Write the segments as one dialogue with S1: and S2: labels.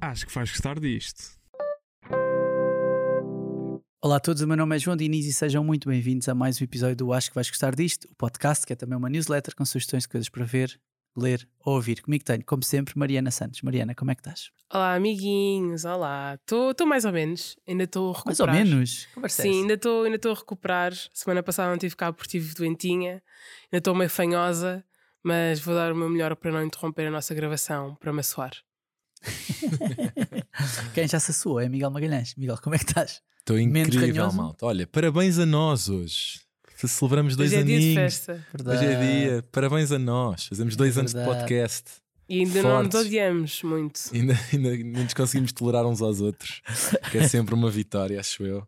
S1: Acho que vais gostar disto.
S2: Olá a todos, o meu nome é João Diniz e sejam muito bem-vindos a mais um episódio do Acho que vais gostar disto, o podcast que é também uma newsletter com sugestões de coisas para ver, ler ou ouvir. Comigo tenho, como sempre, Mariana Santos. Mariana, como é que estás?
S3: Olá, amiguinhos, olá. Estou mais ou menos, ainda estou a
S2: Mais ou
S3: recuperar.
S2: menos? Conversa
S3: Sim, ainda estou ainda estou a recuperar. Semana passada não tive cá porque estive doentinha, ainda estou meio fanhosa, mas vou dar o meu melhor para não interromper a nossa gravação, para me assoar.
S2: Quem já se assoou é Miguel Magalhães. Miguel, como é que estás?
S4: Estou incrível, malta. Olha, parabéns a nós hoje. Se Celebramos dois
S3: Hoje é dia de
S4: aninhos.
S3: festa
S4: Hoje é dia. Parabéns a nós. Fazemos dois anos de
S2: verdade.
S4: podcast.
S3: e ainda não nos
S4: Fortes.
S3: odiamos muito.
S4: Ainda, ainda, ainda nos conseguimos tolerar uns aos outros, que é sempre uma vitória, acho eu.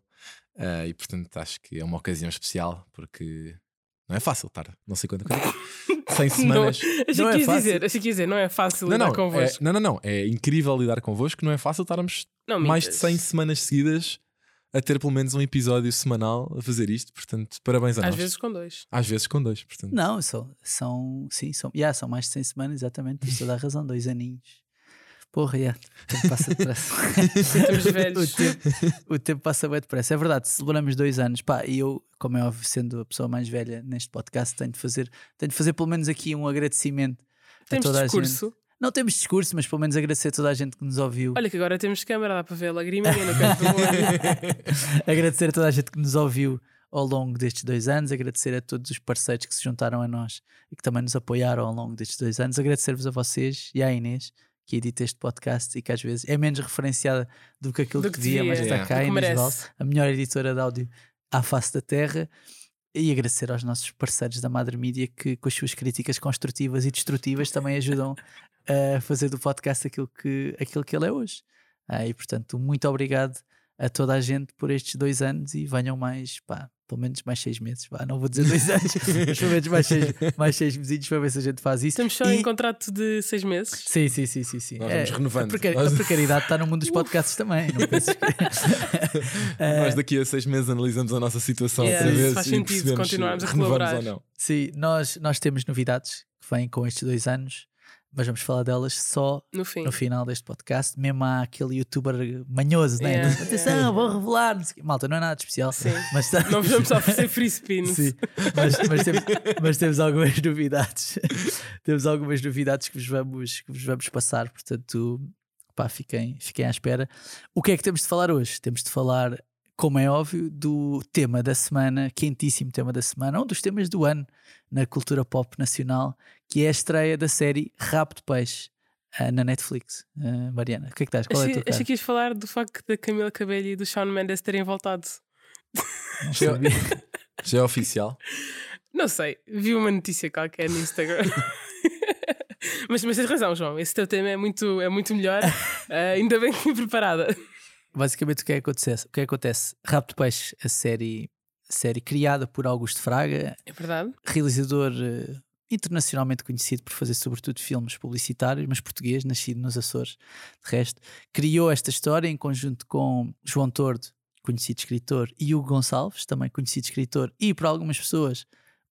S4: Ah, e portanto acho que é uma ocasião especial, porque não é fácil estar, não sei quanto tempo. 100 semanas.
S3: Achei
S2: Não
S3: que
S2: é fácil.
S3: dizer, achei que ias dizer, não é fácil
S4: Não,
S3: lidar
S4: não, é,
S3: convosco.
S4: não, não, não. É incrível lidar convosco, não é fácil estarmos
S3: Não,
S4: mais de
S3: mintas.
S4: 100 semanas seguidas a ter pelo menos um episódio semanal a fazer isto. Portanto, parabéns a
S3: Às
S4: nós.
S3: vezes com dois.
S4: Às vezes com dois, portanto.
S2: Não, são, são sim, são, yeah, são mais de 100 semanas, exatamente, tens toda a razão, dois aninhos. Porra, yeah, o tempo passa depressa. O, tempo, o tempo passa bem depressa. É verdade, celebramos dois anos. Pá, e eu, como é óbvio, sendo a pessoa mais velha neste podcast, tenho de fazer, tenho de fazer pelo menos aqui um agradecimento
S3: Temos
S2: a toda a gente. Não temos discurso, mas pelo menos agradecer a toda a gente que nos ouviu.
S3: Olha que agora temos câmara, dá para ver a lagriminha no canto do olho.
S2: agradecer a toda a gente que nos ouviu ao longo destes dois anos, agradecer a todos os parceiros que se juntaram a nós e que também nos apoiaram ao longo destes dois anos, agradecer-vos a vocês e à Inês que edita este podcast e que às vezes é menos referenciada do que aquilo
S3: Do
S2: que
S3: que
S2: devia, mas está
S4: É.
S2: cá, Inês Val,
S3: merece.
S2: a melhor editora de áudio à face da terra. E agradecer aos nossos parceiros da Madre Mídia que, com as suas críticas construtivas e destrutivas, também ajudam a fazer do podcast aquilo que, aquilo que ele é hoje. Ah, e portanto, muito obrigado a toda a gente por estes dois anos e venham mais, pá, pelo menos mais seis meses. Pá, não vou dizer dois anos, mas pelo menos mais seis, mais seis mesinhos para ver se a gente faz isso.
S3: Estamos só
S2: E-
S3: em contrato de seis meses.
S2: Sim, sim, sim, sim. sim.
S4: Nós
S2: É,
S4: vamos renovando.
S2: A, precari-
S4: Nós-
S2: a precariedade está no mundo dos podcasts também. Não penses que... Eh,
S4: Nós daqui a seis meses analisamos a nossa situação
S3: Yeah,
S4: outra vez
S3: faz
S4: e
S3: sentido, continuarmos a colaborar.
S4: ou não.
S2: Sim, nós, nós temos novidades que vêm com estes dois anos, mas vamos falar delas só
S3: No fim.
S2: no final deste podcast. Mesmo há aquele youtuber manhoso, né?
S3: Yeah,
S2: Atenção,
S3: yeah.
S2: vou revelar. não sei. Malta, não é nada de especial.
S3: Sim.
S2: Mas, tá-
S3: Não vamos oferecer free spins.
S2: Sim, mas, mas temos, mas temos algumas novidades. temos algumas novidades que vos vamos, que vos vamos passar, portanto, pá, fiquem, fiquem à espera. O que é que temos de falar hoje? Temos de falar, como é óbvio, do tema da semana, quentíssimo tema da semana, um dos temas do ano na cultura pop nacional, que é a estreia da série Rabo de Peixe. ah, na Netflix, Ah, Mariana, o que é que estás? Qual é a
S3: Achei,
S2: tua cara?
S3: achei que ias falar do facto da Camila Cabello e do Shawn Mendes terem voltado.
S2: Não sabia.
S4: Já é oficial.
S3: Não sei, vi uma notícia qualquer no Instagram. mas, mas tens razão, João. Esse teu tema é muito, é muito melhor. Ah, ainda bem que fui preparada.
S2: Basicamente, o que é que acontece? O que é que acontece? Rabo de Peixe, a série, a série criada por Augusto Fraga,
S3: É verdade?
S2: realizador eh, internacionalmente conhecido por fazer sobretudo filmes publicitários, mas português, nascido nos Açores, de resto, criou esta história em conjunto com João Tordo, conhecido escritor, e Hugo Gonçalves, também conhecido escritor, e para algumas pessoas,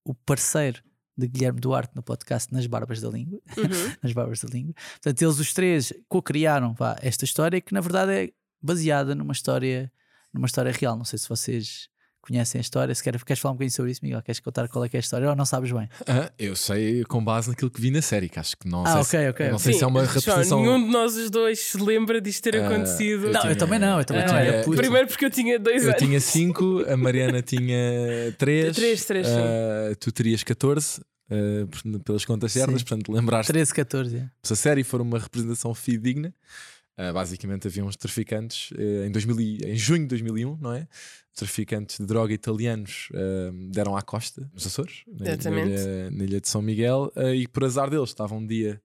S2: o parceiro de Guilherme Duarte no podcast Nas Barbas da Língua,
S3: Uhum.
S2: nas Barbas da Língua. Portanto, eles os três co-criaram esta história que na verdade é baseada numa história, numa história real. Não sei se vocês conhecem a história. Se queres, queres falar um bocadinho sobre isso, Miguel? Queres contar qual é que é a história ou não sabes bem?
S4: Ah, eu sei com base naquilo que vi na série, que acho que não
S2: Ah,
S4: sei
S2: ok,
S4: se,
S2: ok,
S4: Não sei se é uma
S3: João,
S4: representação.
S3: nenhum de nós os dois se lembra disto ter
S4: Ah,
S3: acontecido.
S4: eu
S2: não,
S4: tinha-
S2: eu também não, eu também
S4: eu
S2: não.
S4: tinha-
S2: Era puto.
S3: Primeiro porque eu tinha dois
S4: Eu
S3: anos.
S4: tinha 5, a Mariana tinha 3.
S3: Três, três, sim.
S4: tu terias 14, ah, portanto, pelas contas certas,
S2: Sim.
S4: portanto, lembraste
S2: 13, 14. é.
S4: se a série for uma representação fidedigna, ah, basicamente havia uns traficantes ah, em, 2000 e- em junho de 2001, não é? Traficantes de droga italianos ah, deram à costa, nos Açores, na, na ilha, na ilha de São Miguel, ah, e por azar deles estava um dia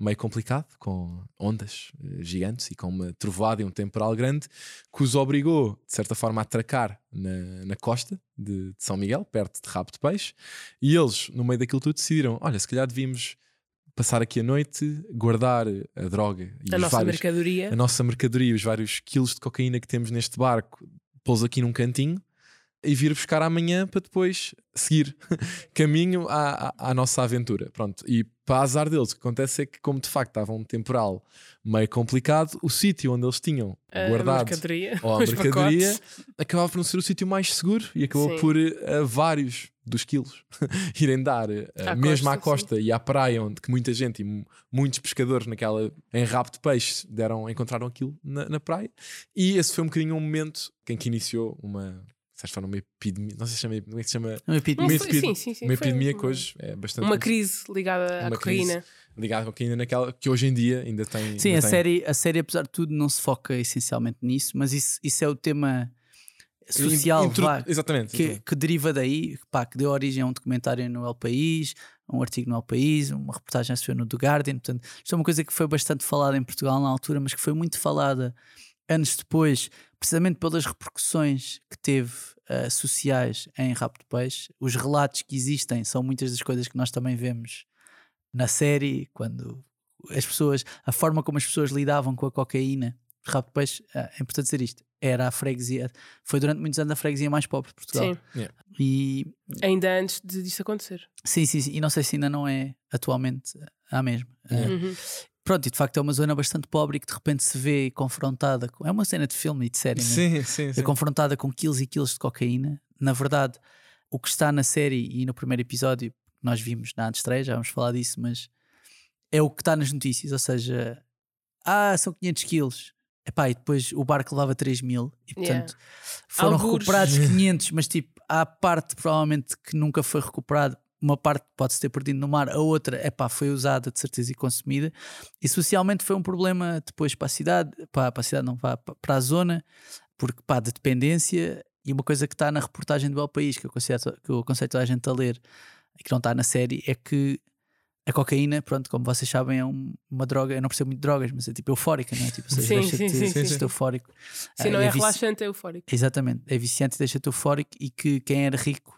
S4: meio complicado, com ondas eh, gigantes e com uma trovoada e um temporal grande, que os obrigou, de certa forma, a atracar na, na costa de, de São Miguel, perto de Rabo de Peixe, e eles, no meio daquilo tudo, decidiram: olha, se calhar devíamos passar aqui a noite, guardar a droga e
S3: A
S4: os
S3: nossa
S4: vários,
S3: mercadoria.
S4: a nossa mercadoria, os vários quilos de cocaína que temos neste barco, pô-los aqui num cantinho e vir buscar amanhã para depois seguir caminho à, à, à nossa aventura. Pronto, e para azar deles, o que acontece é que, como de facto estava um temporal meio complicado, o sítio onde eles tinham
S3: A
S4: guardado
S3: mercadoria.
S4: ou a mercadoria
S3: pacotes.
S4: acabava por não ser o sítio mais seguro e acabou
S3: Sim.
S4: por eh, vários dos quilos irem dar eh,
S3: À
S4: mesmo à
S3: costa,
S4: costa e à praia onde que muita gente e mu- muitos pescadores naquela em rabo de peixe deram encontraram aquilo na, na praia e esse foi um bocadinho um momento em que iniciou uma se for uma epidemia não sei se chama como é que se chama
S2: Uma epidemia.
S4: Uma,
S3: sim, sim, sim,
S4: uma epidemia que hoje é bastante
S3: Uma crise ligada à
S4: Uma crise.
S3: cocaína.
S4: ligada com ainda naquela que hoje em dia ainda tem
S2: Sim,
S4: ainda
S2: a
S4: tem.
S2: série, a série, apesar de tudo, não se foca essencialmente nisso, mas isso, isso é o tema social
S4: Intro-
S2: vá,
S4: exatamente,
S2: que,
S4: exatamente.
S2: que deriva daí, pá, que deu origem a um documentário no El País, a um artigo no El País, uma reportagem se no The Guardian. Portanto, isto é uma coisa que foi bastante falada em Portugal na altura, mas que foi muito falada anos depois, precisamente pelas repercussões que teve eh, sociais em Rabo de Peixe. Os relatos que existem são muitas das coisas que nós também vemos na série, quando as pessoas, a forma como as pessoas lidavam com a cocaína. Rabo de Peixe, eh, é importante dizer isto, era a freguesia, foi durante muitos anos a freguesia mais pobre de Portugal.
S3: Sim.
S2: E
S3: Ainda antes de disso acontecer.
S2: sim, sim, sim, e não sei se ainda não é atualmente a mesma. Eh,
S3: Uhum.
S2: Pronto, e de facto é uma zona bastante pobre e que de repente se vê confrontada com. É uma cena de filme e de série, né?
S4: sim, sim,
S2: é
S4: sim.
S2: confrontada com quilos e quilos de cocaína. Na verdade, o que está na série e no primeiro episódio, nós vimos na antestreia, já vamos falar disso, mas é o que está nas notícias, ou seja, ah, são 500 quilos. Epá, e depois o barco levava 3 mil e
S3: Yeah.
S2: portanto foram
S3: Algures.
S2: recuperados 500, mas tipo, há parte provavelmente que nunca foi recuperada. Uma parte pode-se ter perdido no mar, a outra, epá, foi usada de certeza e consumida. E socialmente foi um problema depois para a cidade, para, para a cidade não, para, para a zona, porque pá, de dependência. E uma coisa que está na reportagem do El País, que eu aconselho, que eu aconselho toda a gente a ler, e que não está na série, é que a cocaína, pronto, como vocês sabem, é um- uma droga, eu não percebo muito de drogas, mas é tipo eufórica, não é? Tipo, seja,
S3: Sim, sim, sim,
S2: deixa-te
S4: sim.
S2: eufórico.
S3: Se
S2: Ah,
S3: não é
S2: vici-
S3: relaxante, é eufórico.
S2: Exatamente, é viciante e deixa-te eufórico e que quem era rico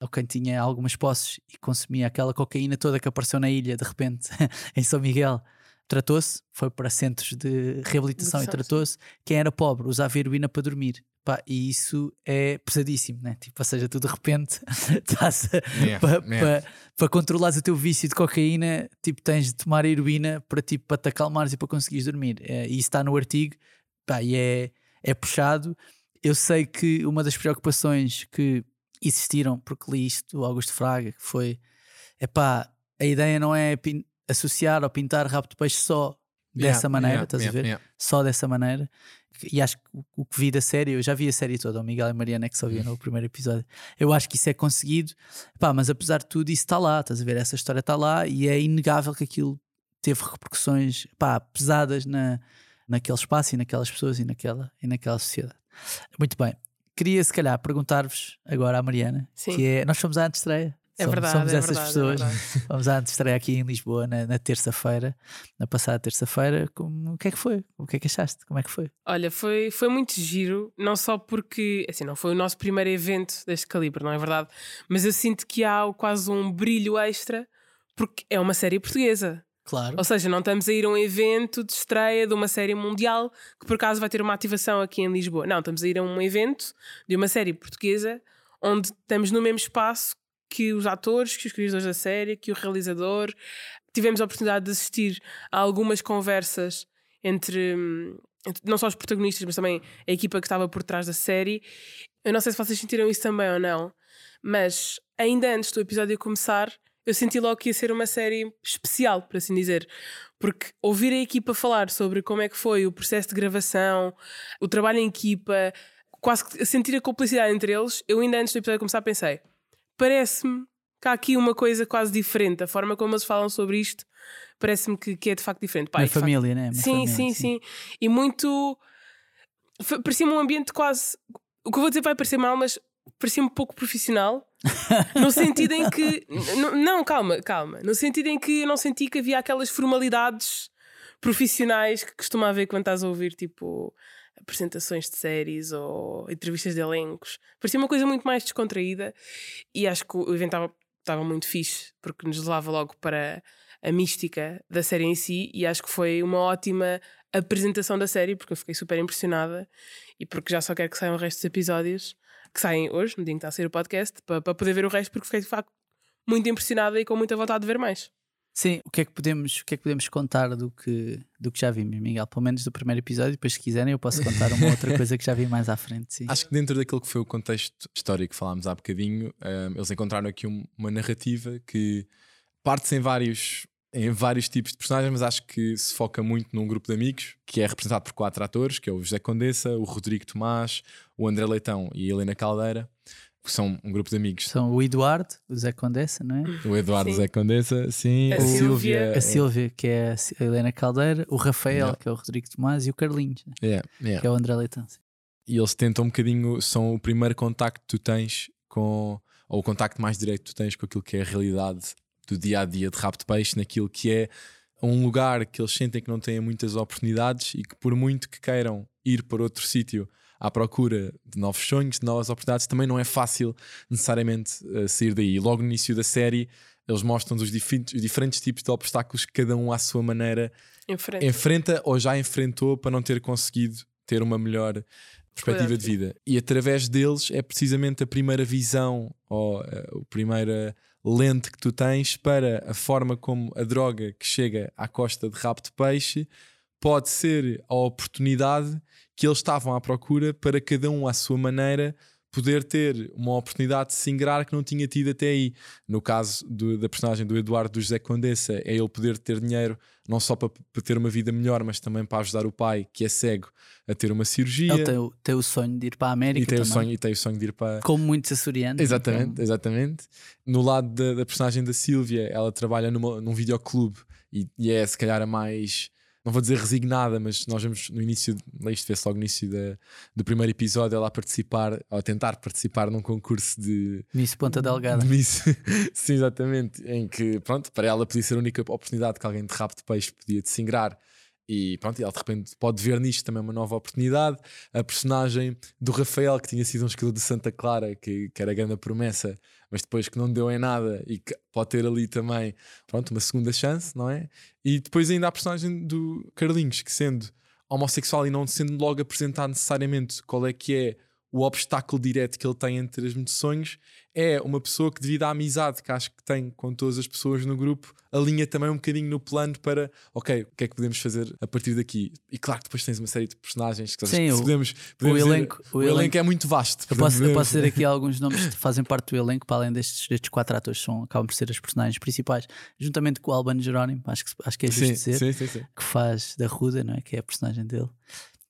S2: ou quem tinha algumas posses e consumia aquela cocaína toda que apareceu na ilha de repente em São Miguel tratou-se, foi para centros de reabilitação e tratou-se. Quem era pobre usava heroína para dormir. Pá, e isso é pesadíssimo, né? Tipo, ou seja, tu de repente estás
S4: Yeah,
S2: para
S4: yeah.
S2: para- para controlares o teu vício de cocaína, tipo, tens de tomar heroína para, tipo, para te acalmares e para conseguires dormir. É, e isso está no artigo, pá, e é, é puxado. Eu sei que uma das preocupações que existiram, porque li isto do Augusto Fraga, que foi, é pá, a ideia não é associar ou pintar rabo de peixe só
S4: Yeah,
S2: dessa maneira,
S4: yeah,
S2: estás
S4: yeah,
S2: a ver?
S4: yeah.
S2: Só dessa maneira. E acho que o- que vi da série, eu já vi a série toda, o Miguel e a Mariana é que só viram no primeiro episódio. Eu acho que isso é conseguido, pá, mas apesar de tudo, isso está lá, estás a ver? Essa história está lá e é inegável que aquilo teve repercussões pá, pesadas na, naquele espaço e naquelas pessoas e naquela, e naquela sociedade. Muito bem. Queria, se calhar, perguntar-vos agora à Mariana,
S3: Sim.
S2: que é, nós fomos à antestreia.
S3: É
S2: somos,
S3: verdade,
S2: somos
S3: é
S2: essas
S3: verdade, é
S2: pessoas.
S3: verdade.
S2: Vamos à antestreia aqui em Lisboa na, na terça-feira, na passada terça-feira. O que é que foi? O que é que achaste? Como é que foi?
S3: Olha, foi, foi muito giro, não só porque, assim, não foi o nosso primeiro evento deste calibre, não é verdade? Mas eu sinto que há quase um brilho extra porque é uma série portuguesa.
S2: Claro.
S3: Ou seja, não estamos a ir a um evento de estreia de uma série mundial que por acaso vai ter uma ativação aqui em Lisboa. Não, estamos a ir a um evento de uma série portuguesa onde estamos no mesmo espaço que os atores, que os criadores da série, que o realizador. Tivemos a oportunidade de assistir a algumas conversas entre, hum, não só os protagonistas, mas também a equipa que estava por trás da série. Eu não sei se vocês sentiram isso também ou não, mas ainda antes do episódio começar, eu senti logo que ia ser uma série especial, por assim dizer. Porque ouvir a equipa falar sobre como é que foi o processo de gravação, o trabalho em equipa, quase que sentir a complicidade entre eles, eu ainda antes do episódio começar pensei, parece-me que há aqui uma coisa quase diferente. A forma como eles falam sobre isto parece-me que, que é de facto diferente. Pá,
S2: Uma
S3: de facto-
S2: família, né? Uma
S3: sim,
S2: família,
S3: sim, sim. E muito. Parecia-me um ambiente quase. O que eu vou dizer vai parecer mal, mas parecia-me pouco profissional. no sentido em que. Não, calma, calma. No sentido em que eu não senti que havia aquelas formalidades profissionais que costuma haver quando estás a ouvir, tipo. Apresentações de séries ou entrevistas de elencos. Parecia uma coisa muito mais descontraída e acho que o evento estava muito fixe porque nos levava logo para a mística da série em si e acho que foi uma ótima apresentação da série porque eu fiquei super impressionada e porque já só quero que saiam o resto dos episódios, que saem hoje, no dia em que está a sair o podcast, para, para poder ver o resto, porque fiquei de facto muito impressionada e com muita vontade de ver mais.
S2: Sim, o que é que podemos, o que é que podemos contar do que, do que já vimos, Miguel? Pelo menos do primeiro episódio, depois se quiserem eu posso contar uma outra coisa que já vi mais à frente. Sim.
S4: Acho que dentro daquilo que foi o contexto histórico que falámos há bocadinho, um, eles encontraram aqui um, uma narrativa que parte-se em vários, em vários tipos de personagens, mas acho que se foca muito num grupo de amigos que é representado por quatro atores, que é o José Condessa, o Rodrigo Tomás, o André Leitão e a Helena Caldeira que são um grupo de amigos.
S2: São o Eduardo, o Zé Condessa, não é?
S4: O Eduardo
S3: Sim.
S4: Zé Condessa, sim.
S3: A
S4: A Silvia.
S2: A Silvia, que é a Helena Caldeira, o Rafael,
S4: Yeah.
S2: que é o Rodrigo Tomás, e o Carlinhos, né?
S4: Yeah, yeah.
S2: que é o André Leitão. sim.
S4: E eles tentam um bocadinho, são o primeiro contacto que tu tens com, ou o contacto mais direto que tu tens com aquilo que é a realidade do dia a dia de rabo de peixe, naquilo que é um lugar que eles sentem que não têm muitas oportunidades e que, por muito que queiram ir para outro sítio à procura de novos sonhos, de novas oportunidades, também não é fácil necessariamente eh, sair daí. Logo no início da série, eles mostram os diferentes, os diferentes tipos de obstáculos que cada um à sua maneira
S3: Em frente.
S4: enfrenta ou já enfrentou para não ter conseguido ter uma melhor perspectiva
S3: Qualidade
S4: de vida. E através deles é precisamente a primeira visão ou eh, a primeira lente que tu tens para a forma como a droga que chega à costa de rabo de peixe pode ser a oportunidade que eles estavam à procura para cada um à sua maneira poder ter uma oportunidade de se ingrar que não tinha tido até aí. No caso do- da personagem do Eduardo do José Condessa, é ele poder ter dinheiro não só para, para ter uma vida melhor, mas também para ajudar o pai, que é cego, a ter uma cirurgia.
S2: Ele tem, o- tem o sonho de ir para a América
S4: e, tem o
S2: também,
S4: sonho, e tem o sonho de ir para,
S2: como muitos açorianos.
S4: Exatamente,
S2: então,
S4: exatamente. No lado da, da personagem da Sílvia, ela trabalha numa, num videoclube e, e é se calhar a mais, não vou dizer resignada, mas nós vemos no início, isto vê-se logo no início da- do primeiro episódio, ela a participar, ou a tentar participar num concurso de,
S2: Miss Ponta Delgada.
S4: de Miss. Sim, exatamente. Em que, pronto, para ela podia ser a única oportunidade que alguém de rabo de peixe podia de se ingrar. E pronto, ela de repente pode ver nisto também uma nova oportunidade. A personagem do Rafael, que tinha sido um esquilo de Santa Clara, que, que era a grande promessa, mas depois que não deu em nada e que pode ter ali também, pronto, uma segunda chance, não é? E depois ainda a personagem do Carlinhos, que sendo homossexual e não sendo logo apresentado necessariamente qual é que é o obstáculo direto que ele tem entre as sonhos, é uma pessoa que, devido à amizade que acho que tem com todas as pessoas no grupo, alinha também um bocadinho no plano para, ok, o que é que podemos fazer a partir daqui? E claro que depois tens uma série de personagens que
S2: Sim, o-
S4: podemos, podemos dizer-
S2: elenco- o
S4: o
S2: elenco-
S4: elenco é muito vasto.
S2: Eu posso, eu posso dizer aqui alguns nomes que fazem parte do elenco, para além destes, destes quatro atores, são, acabam por ser as personagens principais, juntamente com o Albano Jerónimo, acho que, acho que é justo
S4: Sim,
S2: dizer,
S4: sim, sim, sim.
S2: que faz da Ruda, não é? que é a personagem dele,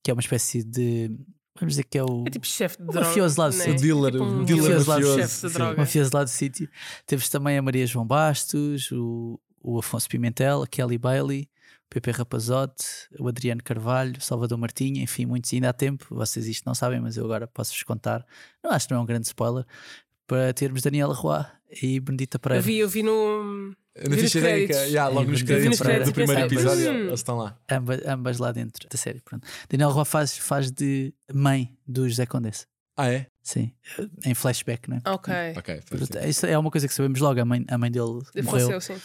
S2: que é uma espécie de. Vamos dizer que é o.
S3: É tipo chefe de droga.
S2: mafioso lá do
S3: né?
S2: sul.
S4: O dealer,
S3: Tipo um
S4: dealer
S2: mafioso
S4: mafioso.
S3: chefe de
S4: sim.
S3: droga.
S2: mafioso lá do sítio. Temos também a Maria João Bastos, o, o Afonso Pimentel, a Kelly Bailey, o Pepe Rapazote, o Adriano Carvalho, o Salvador Martinha, enfim, muitos. Ainda há tempo, vocês isto não sabem, mas eu agora posso-vos contar. Não acho que não é um grande spoiler. Para termos Daniela Roy e Benedita
S3: Eu
S2: Pereira.
S3: vi, eu vi no.
S4: Na ficha técnica,
S3: créditos.
S4: yeah, logo nos créditos do primeiro episódio,
S3: hum.
S4: eles estão lá.
S2: Ambas, ambas lá dentro da série. Pronto. Daniela Roy faz, faz de mãe do José Condessa.
S4: Ah, é?
S2: Sim, em flashback, não é?
S3: Ok.
S4: Ok,
S2: Portanto, Isso é uma coisa que sabemos logo. A mãe, a mãe dele morreu.
S3: Faleceu, sim.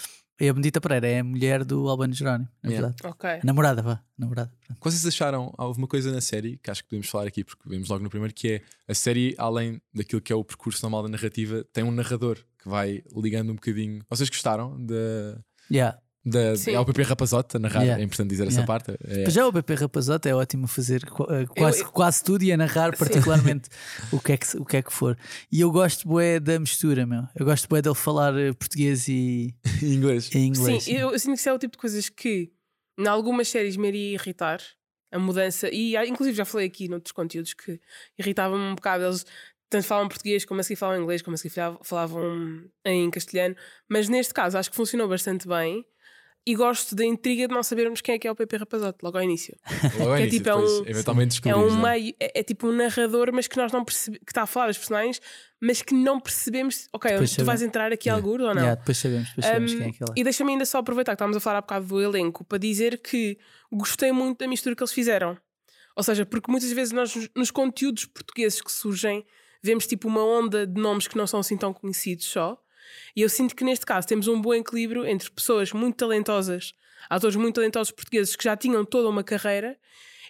S2: E a Benedita Pereira é a mulher do Albano Jerónimo, na
S4: Yeah.
S2: verdade.
S3: Ok.
S2: A namorada, vá. Namorada. Pronto.
S4: O que vocês acharam? Houve uma coisa na série que acho que podemos falar aqui, porque vemos logo no primeiro, que é a série, além daquilo que é o percurso normal da narrativa, tem um narrador que vai ligando um bocadinho. Vocês gostaram da.
S2: Yeah.
S4: Da
S3: Sim.
S4: é o PP Rapazote a narrar,
S2: Yeah.
S4: é importante dizer essa
S2: Yeah.
S4: parte. É,
S2: Já o BP Rapazote é ótimo fazer eh, quase,
S3: eu-
S2: quase tudo e a narrar particularmente o que, é que, o que é que for. E eu gosto bué da mistura, meu. Eu gosto bué dele falar eh, português e,
S4: inglês.
S2: e inglês.
S3: Sim, eu, eu sinto que isso é o tipo de coisas que, em algumas séries, me iria irritar. A mudança, e inclusive já falei aqui noutros conteúdos que irritavam-me um bocado. Eles tanto falam português, como a seguir falam inglês, como a seguir falavam- falavam em castelhano. Mas neste caso, acho que funcionou bastante bem. E gosto da intriga de não sabermos quem é que é o PP Rapazote, logo ao início.
S4: Logo ao
S3: que é
S4: início,
S3: tipo, é um-
S4: eventualmente
S3: É um
S4: é?
S3: meio, é, é tipo um narrador, mas que nós não percebemos, que está a falar dos personagens, mas que não percebemos, ok,
S2: Depois
S3: tu
S2: sabemos.
S3: vais entrar aqui
S4: Yeah.
S3: alguro ou não?
S2: Yeah, depois sabemos, depois sabemos
S3: Um,
S2: quem é que ele é.
S3: E deixa-me ainda só aproveitar que estávamos a falar há bocado do elenco para dizer que gostei muito da mistura que eles fizeram. Ou seja, porque muitas vezes nós, nos- nos conteúdos portugueses que surgem, vemos tipo uma onda de nomes que não são assim tão conhecidos só. E eu sinto que neste caso temos um bom equilíbrio entre pessoas muito talentosas, atores muito talentosos portugueses que já tinham toda uma carreira,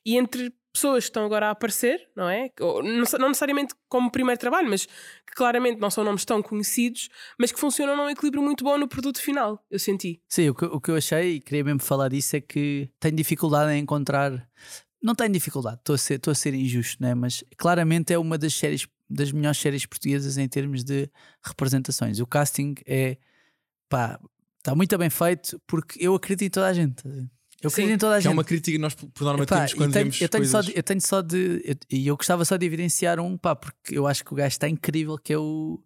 S3: e entre pessoas que estão agora a aparecer, não é? Não necessariamente como primeiro trabalho, mas que claramente não são nomes tão conhecidos, mas que funcionam num equilíbrio muito bom no produto final, eu senti.
S2: Sim, o que, o que eu achei, e queria mesmo falar disso, é que tenho dificuldade em encontrar. Não tenho dificuldade, estou a ser, estou a ser injusto, né? mas claramente é uma das séries, das melhores séries portuguesas em termos de representações. O casting é pá, está muito bem feito porque eu acredito em toda a gente. Eu
S3: Sim.
S2: acredito em toda a
S4: Que é
S2: gente.
S4: uma crítica que nós por norma
S2: Epá,
S4: temos quando
S2: tenho-
S4: vemos
S2: eu, tenho só
S4: coisas...
S2: de, eu tenho só de. eu- E eu, gostava só de evidenciar um, pá, porque eu acho que o gajo está incrível, que é o,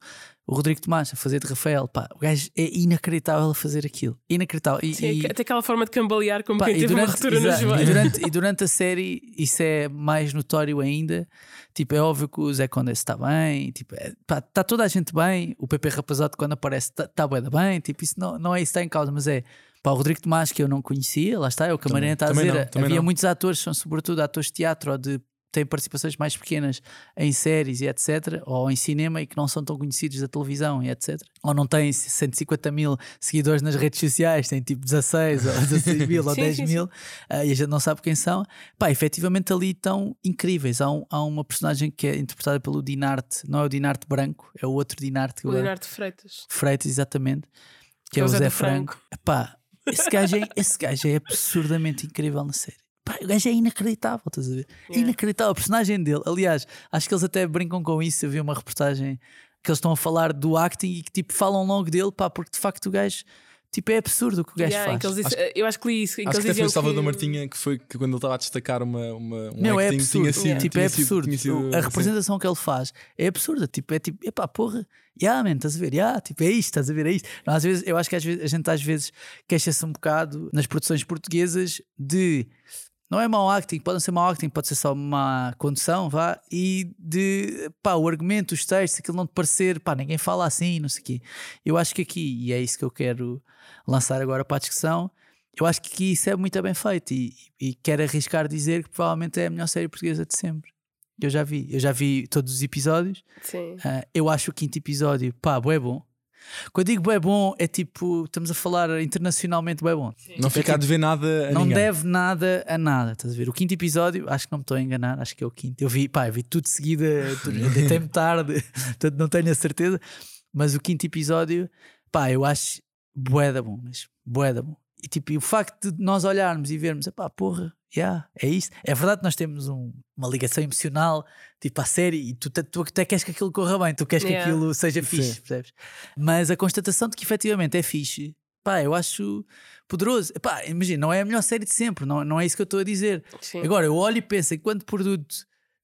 S2: o Rodrigo Tomás, a fazer de Rafael. Pá, o gajo é inacreditável a fazer aquilo. Inacreditável. E,
S3: Sim,
S2: e-
S3: até aquela forma de cambalear como
S2: pá,
S3: quem teve uma
S2: durante-
S3: ruptura no joelho.
S2: e durante, e durante a série isso é mais notório ainda. Tipo, é óbvio que o Zé Conde está bem, tipo, é, pá, está toda a gente bem. O PP Rapazote, quando aparece, está tá da bem. Tipo, isso não, não é isso que está em causa, mas é pá, o Rodrigo Tomás, que eu não conhecia, lá está, é o que a
S4: Também-
S2: Mariana está a dizer.
S4: não,
S2: Havia
S4: não.
S2: muitos atores, são sobretudo atores de teatro ou de têm participações mais pequenas em séries e etc. Ou em cinema e que não são tão conhecidos da televisão e etc. Ou não têm 150 mil seguidores nas redes sociais, têm tipo 16 ou 16 mil ou
S3: Sim,
S2: 10
S3: sim,
S2: mil ah, e a gente não sabe quem são. Pá, efetivamente ali estão incríveis. Há, um- há uma personagem que é interpretada pelo Dinarte, não é o Dinarte branco, é o outro Dinarte que
S3: O Leonardo Freitas.
S2: Freitas, exatamente, que é o Zé Franco. Epá, esse gajo, é, esse gajo é absurdamente incrível na série. Pá, o gajo é inacreditável, estás a ver?
S3: Yeah.
S2: Inacreditável. A personagem dele, aliás, acho que eles até brincam com isso. Eu vi uma reportagem que eles estão a falar do acting e que tipo falam logo dele, pá, porque de facto o gajo tipo, é absurdo o que o gajo
S3: Yeah, em
S2: faz.
S3: que eles disse- eu acho que li isso. em que
S4: Acho
S3: eles
S4: que até foi o Salvador
S3: que-
S4: Martinha que foi que quando ele estava a destacar uma, uma, um
S2: Não, é
S4: acting
S2: absurdo.
S4: tinha sido,
S3: Yeah.
S2: Tipo, é
S4: sido-
S2: absurdo.
S4: tinha sido
S2: a
S4: assim.
S2: representação que ele faz é absurda. Tipo, é tipo, epá, porra, yeah, man, estás a ver? Yeah, tipo, é isto, estás a ver? É isto. Não, às vezes, eu acho que às vezes, a gente às vezes queixa-se um bocado nas produções portuguesas de. Não é mau acting, pode não ser mau acting, pode ser só má condução, vá, e de pá, o argumento, os textos, aquilo não te parecer, pá, ninguém fala assim, não sei o quê. Eu acho que aqui, e é isso que eu quero lançar agora para a discussão, eu acho que aqui isso é muito bem feito e, e quero arriscar dizer que provavelmente é a melhor série portuguesa de sempre. Eu já vi, eu já vi todos os episódios.
S3: Sim.
S2: Ah, eu acho o quinto episódio, pá, bué bom. Quando digo bué bom, é tipo, estamos a falar internacionalmente bué bom.
S4: Não fica a dever nada a
S2: Não
S4: ninguém.
S2: deve nada a nada, estás a ver? O quinto episódio, acho que não me estou a enganar, acho que é o quinto. Eu vi, pá, eu vi tudo de seguida, deitei-me tarde, portanto não tenho a certeza. Mas o quinto episódio, pá, eu acho bué da bom, mas bué da bom. E tipo, e o facto de nós olharmos e vermos, pá, porra, yeah, é isto. É verdade que nós temos um- uma ligação emocional, tipo, à série, e tu, te- tu até queres que aquilo corra bem, tu queres que
S3: Yeah.
S2: aquilo seja
S4: Sim.
S2: fixe, percebes? Mas a constatação de que efetivamente é fixe, pá, eu acho poderoso. Pá, imagina, não é a melhor série de sempre, não, não é isso que eu estou a dizer.
S3: Sim.
S2: Agora, eu olho e penso, enquanto produto,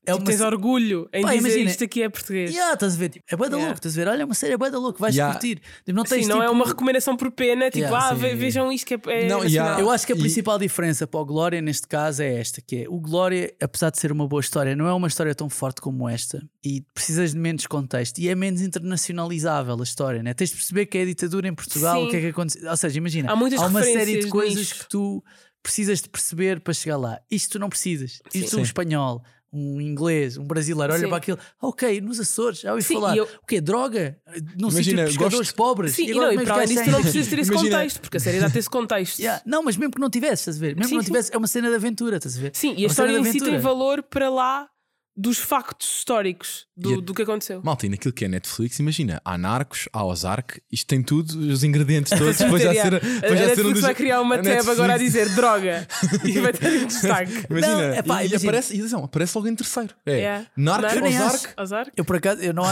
S2: é
S3: Tipo,
S2: uma
S3: tens orgulho em
S2: Pá,
S3: dizer
S2: imagina-
S3: isto aqui é português.
S2: Yeah, estás a ver? Tipo, é bué da
S3: Yeah.
S2: louco, estás a ver? Olha, é uma série bué da louco, vais
S4: Yeah.
S2: curtir. Tipo, não tens
S3: Sim, não é
S2: tipo-
S3: uma recomendação por pena, tipo,
S2: Yeah,
S3: ah,
S4: sim.
S3: ve- vejam isto que é, é
S4: Não,
S3: nacional.
S4: yeah.
S2: Eu acho que a
S4: E-
S2: principal diferença para o Glória neste caso é esta, que é o Glória, apesar de ser uma boa história, não é uma história tão forte como esta e precisas de menos contexto e é menos internacionalizável a história, né? Tens de perceber que é a ditadura em Portugal,
S3: Sim.
S2: o que é que aconteceu. Ou seja, imagina,
S3: Há muitas
S2: uma série de coisas
S3: nisto.
S2: que tu precisas de perceber para chegar lá. Isto tu não precisas. Isto um
S4: Sim.
S2: espanhol, um inglês, um brasileiro, olha
S3: Sim.
S2: para aquilo, ok, nos Açores, já ouvi
S3: Sim,
S2: falar.
S3: e eu-
S2: O quê? Droga? Num sítio
S4: Imagina,
S2: de pescadores
S4: gosto-
S2: pobres.
S3: Sim, e,
S2: agora
S3: não, e
S2: é que
S3: para além
S2: os
S3: disso,
S2: gajos
S3: tu não precisas ter esse
S4: Imagina-
S3: contexto, porque a série dá ter esse contexto.
S2: Yeah, Não, mas mesmo que não tivesse, estás a ver? Mesmo
S3: Sim,
S2: que não tivesse, é uma cena de aventura, estás a ver?
S3: Sim, e
S2: Uma
S3: a história em si tem valor para lá dos factos históricos do,
S4: E a-
S3: do que aconteceu.
S4: Malta, e naquilo que é Netflix, imagina, há Narcos, há Ozark, isto tem tudo, os ingredientes todos. Depois já ser,
S3: a
S4: depois já ser um
S3: Netflix
S4: dos.
S3: vai criar uma
S4: a
S3: tab agora a dizer droga e vai ter um destaque.
S4: Imagina,
S2: Não, epá,
S4: e, e
S2: imagina.
S4: aparece, e atenção, aparece logo em terceiro. É
S3: Yeah.
S4: Narcos,
S2: Eu nem
S4: Ozark.
S3: Ozark?
S2: Eu por acaso, eu não,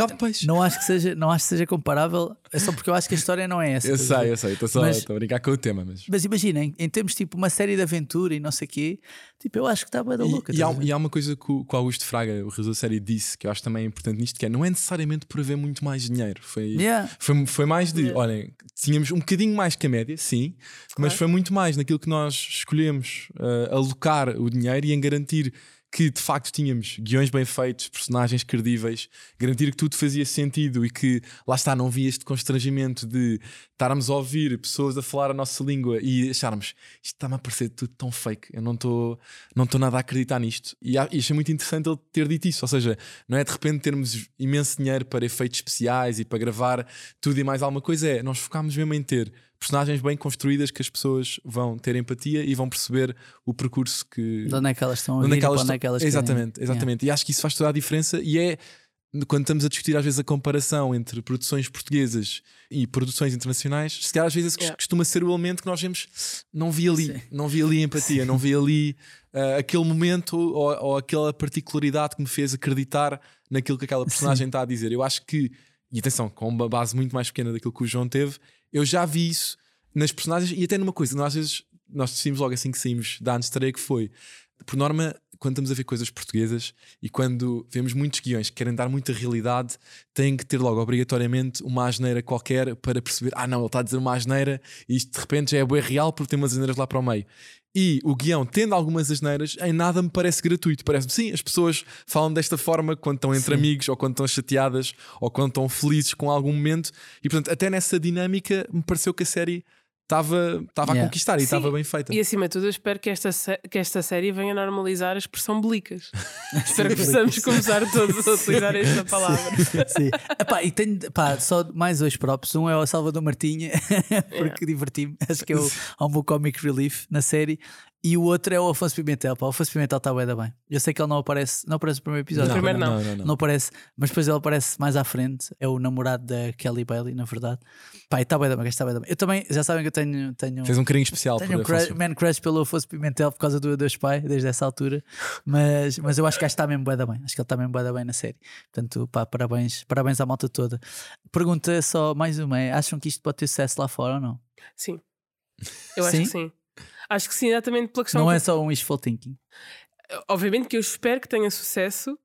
S2: não acho que seja, não acho que seja comparável, é só porque eu acho que a história não é essa.
S4: Eu sei, eu sei, estou só
S2: Mas-
S4: a brincar com o tema, mas.
S2: Mas imagina, em, termos tipo uma série de aventura e não sei o quê, tipo, eu acho que está bem da louca.
S4: E, e, há, e há uma coisa que o, que o Augusto Fraga, o realizador da série, disse que eu acho também importante nisto, que é não é necessariamente por haver muito mais dinheiro. Foi,
S2: Yeah.
S4: foi, foi mais de, olhem, tínhamos um bocadinho mais que a média, sim, mas
S3: Claro.
S4: foi muito mais naquilo que nós escolhemos eh, alocar o dinheiro e em garantir que de facto tínhamos guiões bem feitos, personagens credíveis, garantir que tudo fazia sentido e que lá está, não havia este constrangimento de estarmos a ouvir pessoas a falar a nossa língua e acharmos isto está-me a parecer tudo tão fake, eu não estou não estou nada a acreditar nisto. E, e achei muito interessante ele ter dito isso, ou seja, não é de repente termos imenso dinheiro para efeitos especiais e para gravar tudo e mais alguma coisa, é nós focámos mesmo em ter personagens bem construídas que as pessoas vão ter empatia e vão perceber o percurso que,
S2: De onde é que elas estão a
S4: onde
S2: vir
S4: é que elas
S2: onde é
S4: estão-
S2: que elas querem.
S4: Exatamente, exatamente. E acho que isso faz toda a diferença e é quando estamos a discutir às vezes a comparação entre produções portuguesas e produções internacionais, se calhar às vezes
S3: Yeah.
S4: costuma ser o elemento que nós vemos, não vi ali, não vi ali empatia, não vi ali ah, aquele momento ou, ou aquela particularidade que me fez acreditar naquilo que aquela personagem está a dizer. Eu acho que, e atenção, com uma base muito mais pequena daquilo que o João teve, eu já vi isso nas personagens e até numa coisa, nós às vezes nós decidimos logo assim que saímos da estreia que foi, por norma, quando estamos a ver coisas portuguesas e quando vemos muitos guiões que querem dar muita realidade, têm que ter logo obrigatoriamente uma asneira qualquer para perceber, ah não, ele está a dizer uma asneira e isto de repente já é bué real porque tem umas asneiras lá para o meio. E o guião, tendo algumas asneiras, em nada me parece gratuito. Parece-me, sim, as pessoas falam desta forma quando estão entre
S2: Sim.
S4: amigos, ou quando estão chateadas, ou quando estão felizes com algum momento. E portanto, até nessa dinâmica, me pareceu que a série estava estava a
S2: Yeah.
S4: conquistar e
S3: Sim,
S4: estava bem feita.
S3: E acima de tudo, eu espero que esta, que esta série venha normalizar a expressão belicas. espero que possamos começar todos a utilizar esta palavra.
S2: Sim. Epá, e tenho pá, só mais dois props. Um é o Salvador Martinha, porque diverti-me. Acho que é o, há um bom comic relief na série. E o outro é o Afonso Pimentel. Pá, o Afonso Pimentel está bem, bem. Eu sei que ele não aparece, não aparece no primeiro episódio.
S3: No primeiro não.
S4: não, não.
S2: Não aparece, mas depois ele aparece mais à frente. É o namorado da Kelly Bailey, na verdade. Pá, está bem, bem, está bem, bem. Eu também, já sabem que eu tenho, tenho,
S4: Fez um carinho especial
S2: tenho um crush, man crush pelo Afonso Pimentel por causa do Deus Pai, desde essa altura. Mas, mas eu acho que está mesmo da bem. Acho que ele está mesmo da bem na série. Portanto, pá, parabéns, parabéns à malta toda. Pergunta só mais uma: é, acham que isto pode ter sucesso lá fora ou não?
S3: Sim. Eu acho
S2: Sim?
S3: que sim. Acho que sim, exatamente pela questão.
S2: não
S3: que-
S2: é só um wishful thinking.
S3: Obviamente que eu espero que tenha sucesso,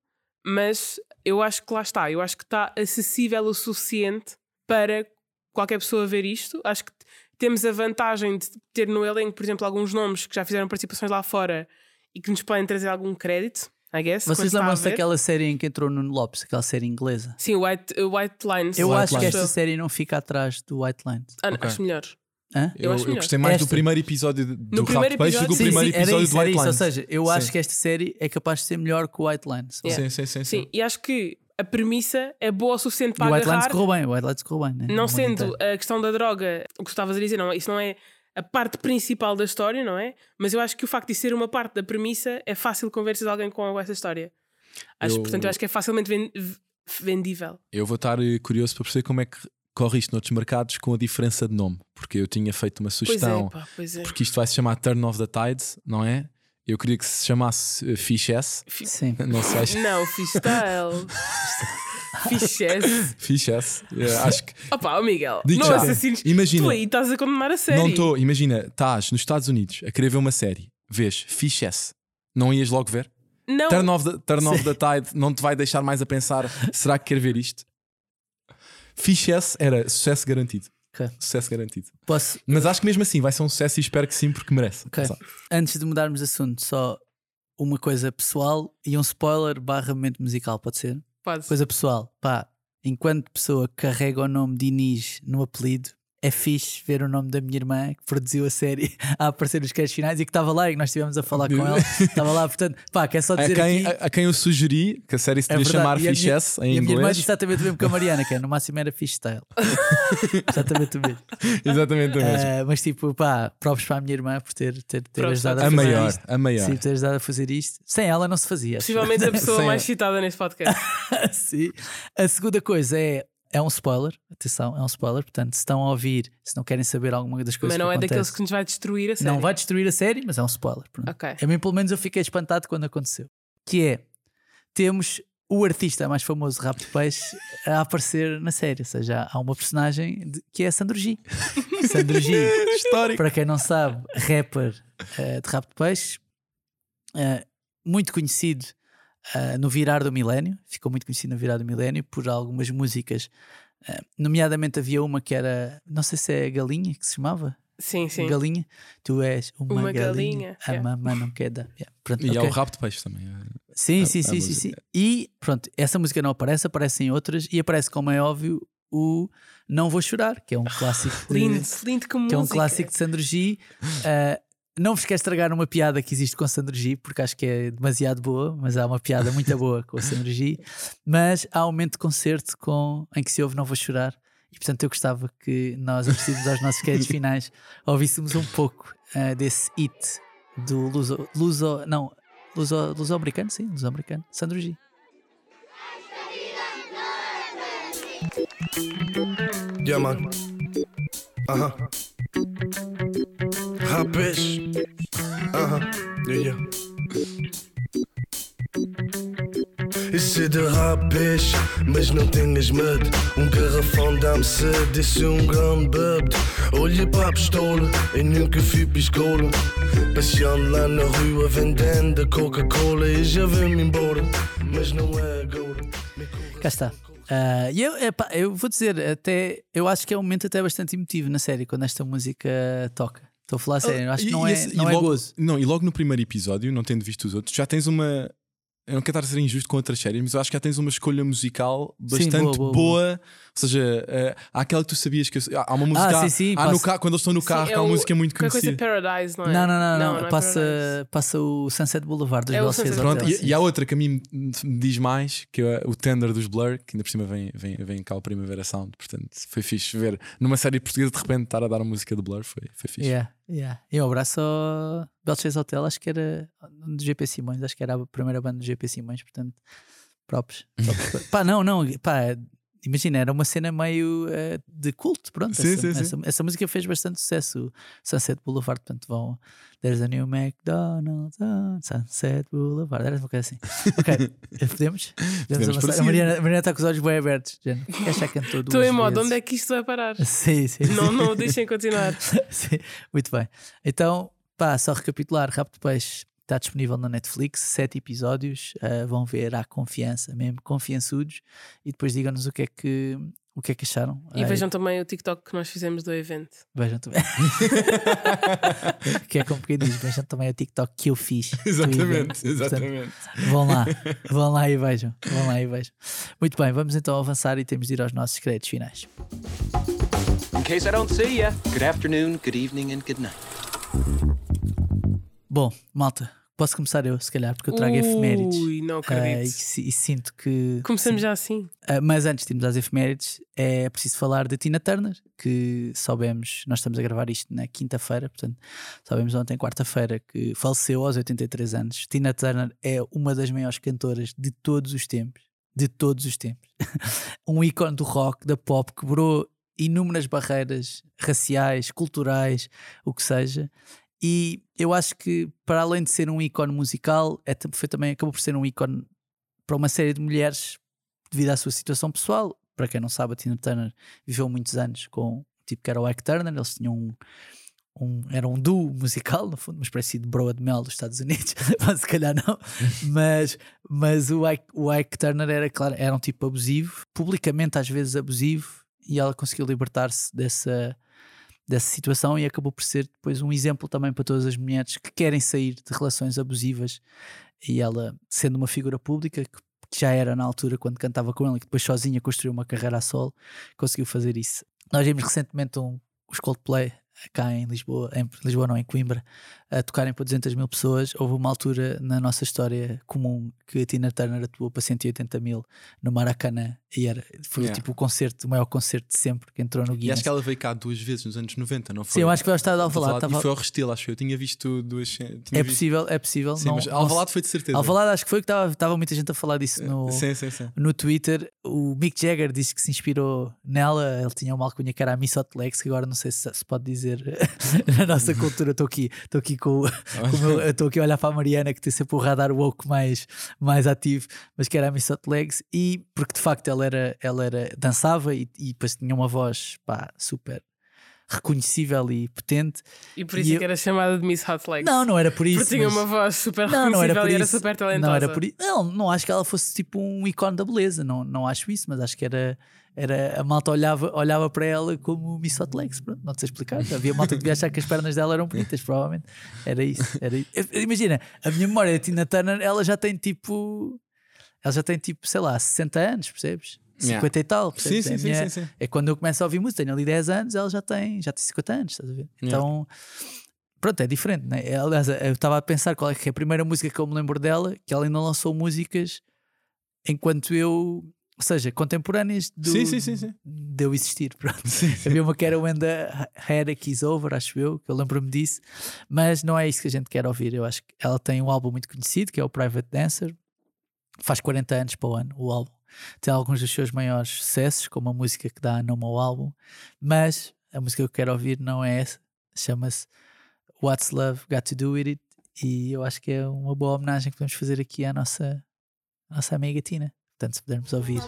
S3: mas eu acho que lá está. Eu acho que está acessível o suficiente para qualquer pessoa ver isto. Acho que temos a vantagem de ter no elenco, por exemplo, alguns nomes que já fizeram participações lá fora e que nos podem trazer algum crédito, I guess.
S2: Vocês lembram-se daquela série em que entrou Nuno Lopes, aquela série inglesa?
S3: Sim, White, White Lines.
S2: Eu
S4: White
S2: acho que
S4: Lines.
S2: esta série não fica atrás do White Lines.
S3: Ah,
S4: Ok.
S3: Acho melhor.
S2: Hã?
S4: Eu, eu
S3: melhor.
S4: gostei mais do
S2: Esta.
S4: primeiro episódio do
S3: primeiro
S4: Rabo de Peixe do que o
S3: episódio-
S4: primeiro
S2: sim,
S4: episódio
S2: isso,
S4: do White
S2: isso. Ou
S4: Lines.
S2: seja, eu
S4: Sim.
S2: acho que esta série é capaz de ser melhor que o White Lines.
S3: Yeah.
S4: Sim, sim, sim, sim.
S3: E acho que a premissa é boa o suficiente para
S2: o White Lines
S3: agarrar.
S2: correu bem, o White Lines correu bem. Né? No
S3: Não
S2: mundo
S3: sendo a questão da droga o que tu estavas a dizer, não, isso não é a parte principal da história, não é? Mas eu acho que o facto de ser uma parte da premissa é fácil conversar alguém com essa história. Acho,
S4: Eu-
S3: Portanto, eu acho que é facilmente vendível.
S4: Eu vou estar eh, curioso para perceber como é que corre isto noutros mercados com a diferença de nome, porque eu tinha feito uma
S3: Pois
S4: sugestão,
S3: é, pá, pois é.
S4: porque isto vai se chamar Turn of the Tides, não é? Eu queria que se chamasse uh, Fish S,
S2: Sim.
S4: não sei.
S3: Não, freestyle. Fichesse.
S4: Fish S, eh, acho que.
S3: Opa, oh Miguel, não
S4: já.
S3: assassines.
S4: Imagina.
S3: Tu aí estás a condenar a série.
S4: Não estou, imagina, estás nos Estados Unidos a querer ver uma série, vês Fish S, não ias logo ver?
S3: Não,
S4: Turn of the, turn of the Tide não te vai deixar mais a pensar: será que quer ver isto? Fish S era sucesso garantido.
S2: Ok.
S4: Sucesso garantido.
S2: Posso,
S4: Mas acho que mesmo assim vai ser um sucesso e espero que sim, porque merece.
S2: Ok.
S4: Sabe?
S2: antes de mudarmos de assunto, só uma coisa pessoal e um spoiler barra momento musical, pode ser?
S3: pode.
S2: Coisa pessoal, pá, enquanto pessoa que carrega o nome de Inês no apelido, é fixe ver o nome da minha irmã que produziu a série a aparecer nos créditos finais e que estava lá e que nós estivemos a falar com ela. Estava lá, portanto, pá, quer só
S4: A
S2: dizer
S4: quem,
S2: aqui.
S4: a, a quem eu sugeri que a série se
S2: É
S4: devia chamar
S2: E a
S4: Fish S em
S2: e a minha irmã
S4: inglês.
S2: disse exatamente o mesmo que a Mariana, que é, no máximo era fixe style. exatamente o mesmo.
S4: Exatamente o mesmo.
S2: Ah, mas tipo, pá, próprios para a minha irmã por ter, ter, ter ajudado a
S4: a
S2: fazer
S4: maior,
S2: isto.
S4: a maior.
S2: Sim, por ter ajudado a fazer isto. Sem ela não se fazia.
S3: Possivelmente a pessoa mais citada neste podcast.
S2: Sim. A segunda coisa é. É um spoiler, atenção, é um spoiler. Portanto, se estão a ouvir, se não querem saber alguma das coisas
S3: Mas não
S2: que
S3: é daqueles
S2: acontece,
S3: que nos vai destruir a série.
S2: não vai destruir a série, mas é um spoiler. pronto.
S3: Ok.
S2: A mim, pelo menos, eu fiquei espantado quando aconteceu. Que é, temos o artista mais famoso de rap de peixe a aparecer na série. Ou seja, há uma personagem de- que é Sandro G. Sandro G,
S4: Histórico.
S2: para quem não sabe, rapper eh, de rap de peixe, eh, muito conhecido eh, no virar do milénio, ficou muito conhecido no virar do milénio por algumas músicas. eh, nomeadamente havia uma que era, não sei se é Galinha que se chamava,
S3: Sim, sim.
S2: Galinha, tu és uma,
S3: Uma
S2: galinha,
S3: galinha,
S2: a
S3: yeah.
S2: mamãe não quer dar. Yeah, pronto,
S4: E há
S2: ok.
S4: o rabo de peixe também.
S2: Sim,
S4: a-
S2: sim,
S4: a
S2: sim, sim, sim.
S4: música.
S2: E pronto, essa música não aparece, aparece em outras e aparece, como é óbvio, o Não Vou Chorar, que é um clássico. de-
S3: Lindo, lindo como
S2: que é um
S3: música.
S2: clássico de Sandro G. Ah, não vos quero estragar uma piada que existe com Sandro G, porque acho que é demasiado boa, mas há uma piada muito boa com o Sandro G. Mas há um momento de concerto com, em que se ouve Não Vou Chorar. E portanto eu gostava que nós, irmos aos nossos créditos finais, ouvíssemos um pouco ah, desse hit do Luso, Luso não, Luso, Luso-americano, sim, Luso-americano, Sandro G.
S1: Yeah, man. Uh huh. Hot bitch. Uh huh. Yeah, yeah. Isso é de bitch, mas não tenhas medo. Um garrafão dá-me sede, isso é um grande bebê. Olha para a pistola, eu nunca fui piscola. Passeando lá na rua, vendendo Coca-Cola. E já vem-me embora, mas não é agora.
S2: Cá está. Ah, e eu, epá, eu vou dizer, até eu acho que é um momento até bastante emotivo na série quando esta música toca. Estou a falar a sério, acho que
S4: E-
S2: não
S4: e
S2: é,
S4: esse-
S2: não
S4: e
S2: é
S4: logo,
S2: gozo.
S4: Não, e logo no primeiro episódio, não tendo visto os outros, já tens uma. Eu não quero estar a ser injusto com outras séries, mas eu acho que já tens uma escolha musical bastante
S2: boa, boa,
S4: boa,
S2: boa.
S4: Ou seja, eh, há aquela que tu sabias que. Há há uma música.
S2: sim, sim,
S4: há no carro, quando eles estão no
S3: Sim,
S4: carro,
S3: é
S4: há uma
S3: o-
S4: música muito
S3: coisa
S4: conhecida.
S3: Paradise, não é?
S2: Não, não, não, não,
S3: é Paradise.
S2: passa, passa o Sunset Boulevard dos
S3: É
S2: Hotel.
S4: Pronto, e,
S2: sim.
S4: e há outra que a mim me diz mais, que é o Tender dos Blur, que ainda por cima vem, vem, vem cá o Primavera Sound. Portanto, foi fixe ver numa série portuguesa de repente estar a dar a música do Blur. Foi, foi fixe.
S2: Yeah, yeah. E um abraço ao Belchês Hotel, acho que era do GP Simões, acho que era a primeira banda do GP Simões, portanto, próprios. próprios. pá, não, não, pá, imagina, era uma cena meio eh, de culto, pronto.
S4: Sim,
S2: essa,
S4: sim, sim.
S2: essa, essa música fez bastante sucesso, Sunset Boulevard, portanto, vão. There's a new McDonald's on Sunset Boulevard, era uma coisa assim. Ok, podemos?
S4: Podemos
S2: avançar? a Mariana a Mariana está com os olhos bem abertos, gente. Que cantou
S3: Estou em modo, onde é que isto vai parar?
S2: Sim, sim.
S3: Não, não o deixem continuar.
S2: Sim, muito bem. Então, pá, só recapitular: Rapto de Peixe está disponível na Netflix, sete episódios. ah, vão ver à confiança, mesmo confiançudos, e depois digam-nos o que é que. O que é que acharam?
S3: E
S2: Ah,
S3: vejam também o TikTok que nós fizemos do evento.
S2: vejam também. que é como quem diz, vejam também o TikTok que eu fiz. evento.
S4: Exatamente,
S2: Portanto,
S4: exatamente.
S2: Vão lá, vão lá e vejam. Vão lá e vejam. Muito bem, vamos então avançar e temos de ir aos nossos créditos finais.
S5: In case I don't see ya, good afternoon, good evening, and good night.
S2: Bom, malta, posso começar eu, se calhar, porque eu trago efemérides.
S3: Ui, não acredito.
S2: e, si- e sinto que.
S3: Começamos já assim.
S2: Ah, mas antes de irmos às efemérides, é preciso falar de Tina Turner, que soubemos, nós estamos a gravar isto na quinta-feira, portanto, soubemos ontem, quarta-feira, que faleceu aos 83 anos. Tina Turner é uma das maiores cantoras de todos os tempos. De todos os tempos. um ícone do rock, da pop, quebrou inúmeras barreiras raciais, culturais, o que seja. E eu acho que, para além de ser um ícone musical, é, foi também, acabou por ser um ícone para uma série de mulheres devido à sua situação pessoal. Para quem não sabe, a Tina Turner viveu muitos anos com um tipo que era o Ike Turner, eles tinham um. um- era um duo musical, no fundo, uma espécie de broa de mel dos Estados Unidos, mas se calhar não. Mas, mas o, Ike, o Ike Turner era, claro, era um tipo abusivo, publicamente às vezes abusivo, e ela conseguiu libertar-se dessa, dessa situação e acabou por ser depois um exemplo também para todas as mulheres que querem sair de relações abusivas. E ela, sendo uma figura pública, que já era na altura quando cantava com ele e que depois sozinha construiu uma carreira a solo, conseguiu fazer isso. Nós vimos recentemente um, os Coldplay cá em Lisboa, em Lisboa não, em Coimbra, a tocarem para 200 mil pessoas. Houve uma altura na nossa história comum que a Tina Turner atuou para 180 mil no Maracanã e era, foi
S4: Yeah.
S2: tipo o concerto, o maior concerto de sempre que entrou no
S4: E
S2: Guinness.
S4: acho que ela veio cá duas vezes nos anos 90, não foi?
S2: Sim, eu acho que vai estar a
S4: Estou a
S2: Alvalade.
S4: E foi ao Restelo, acho que eu tinha visto duas. Tinha
S2: É
S4: visto-
S2: possível, é possível.
S4: Sim,
S2: não,
S4: mas
S2: não
S4: Alvalade foi de certeza.
S2: Alvalade acho que foi que estava, estava muita gente a falar disso no,
S4: Sim, sim, sim.
S2: no Twitter. O Mick Jagger disse que se inspirou nela. Ele tinha uma alcunha que era a Miss Hot Legs, que agora não sei se se pode dizer na nossa cultura. Estou aqui, estou aqui com, estou aqui a olhar para a Mariana, que tem sempre o radar woke mais, mais ativo, mas que era a Miss Hot Legs. E porque de facto ela era, ela era dançava e, e depois tinha uma voz pá, super reconhecível e potente.
S3: E por
S2: E
S3: isso é
S2: eu-
S3: que era chamada de Miss Hot Legs.
S2: Não, não era por isso.
S3: Porque tinha
S2: mas-
S3: uma voz super
S2: não, não era por
S3: e era
S2: isso.
S3: super talentosa.
S2: Não era por isso. Não, não acho que ela fosse tipo um ícone da beleza. Não, não acho isso, mas acho que era. Era, a malta olhava, olhava para ela como Miss Hot Legs, pronto, não te sei explicar. Havia malta que devia achar que as pernas dela eram bonitas, provavelmente. Era isso. Era isso. Imagina, a minha memória da Tina Turner, ela já tem tipo. Ela já tem tipo, sei lá, 60 anos, percebes?
S4: Yeah.
S2: 50 e tal.
S4: Sim,
S2: percebes?
S4: sim,
S2: É
S4: sim,
S2: minha-
S4: sim, sim.
S2: É quando eu começo a ouvir música, tenho ali 10 anos, ela já tem, já tem 50 anos, estás a ver? Então, pronto, é diferente, né? É, Aliás, eu estava a pensar qual é que é a primeira música que eu me lembro dela, que ela ainda lançou músicas enquanto eu, ou seja, contemporâneas do,
S4: Sim, sim, sim, sim.
S2: de eu existir. Pronto. Havia uma que era When the Headache is Over, acho eu, que eu lembro-me disso, mas não é isso que a gente quer ouvir. Eu acho que ela tem um álbum muito conhecido, que é o Private Dancer, faz 40 anos para o ano, o álbum. Tem alguns dos seus maiores sucessos, como a música que dá nome ao álbum, mas a música que eu quero ouvir não é essa, chama-se What's Love Got to Do With It, e eu acho que é uma boa homenagem que podemos fazer aqui à nossa, à nossa amiga Tina. Portanto, se pudermos ouvir.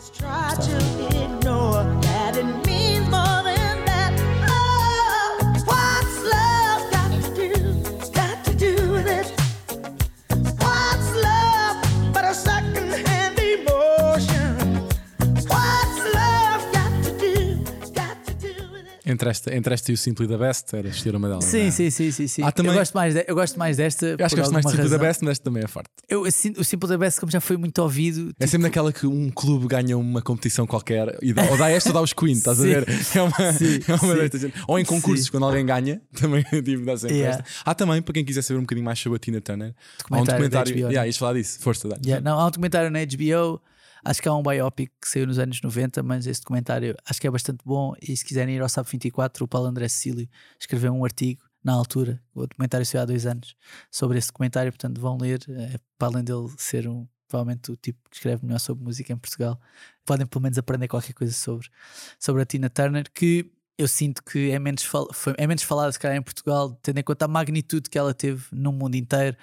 S4: Entre esta, entre esta e o Simply the Best, era escolher uma delas.
S2: Sim,
S4: é?
S2: sim, sim, sim, sim.
S4: Ah, também-
S2: eu, gosto mais de- eu gosto mais desta.
S4: Eu acho que gosto mais
S2: alguma
S4: Simply the
S2: razão.
S4: Best, mas esta também é forte.
S2: Eu, assim, o Simple the Best, como já foi muito ouvido,
S4: É sempre naquela que um clube ganha uma competição qualquer e dá, ou dá esta ou dá os Queen, estás a
S2: Sim.
S4: ver? É uma,
S2: Sim,
S4: é uma
S2: sim.
S4: Ou em concursos,
S2: Sim.
S4: quando alguém ganha, também tipo, dá sempre
S2: Yeah.
S4: esta. Há também, para quem quiser saber um bocadinho mais sobre a Tina Turner, há um
S2: Documentário da. HBO,
S4: Yeah,
S2: né?
S4: ias falar disso, força, dá.
S2: Yeah, não, há um documentário na HBO, acho que há um biopic que saiu nos anos 90, mas esse documentário acho que é bastante bom. E se quiserem ir ao Sábado 24, o Paulo André Cecílio escreveu um artigo na altura, o documentário saiu há dois anos, sobre esse documentário, portanto vão ler, eh, para além dele ser um. Provavelmente o tipo que escreve melhor sobre música em Portugal, podem pelo menos aprender qualquer coisa sobre, sobre a Tina Turner, que eu sinto que é menos, fal foi, é menos falada se calhar em Portugal, tendo em conta a magnitude que ela teve no mundo inteiro,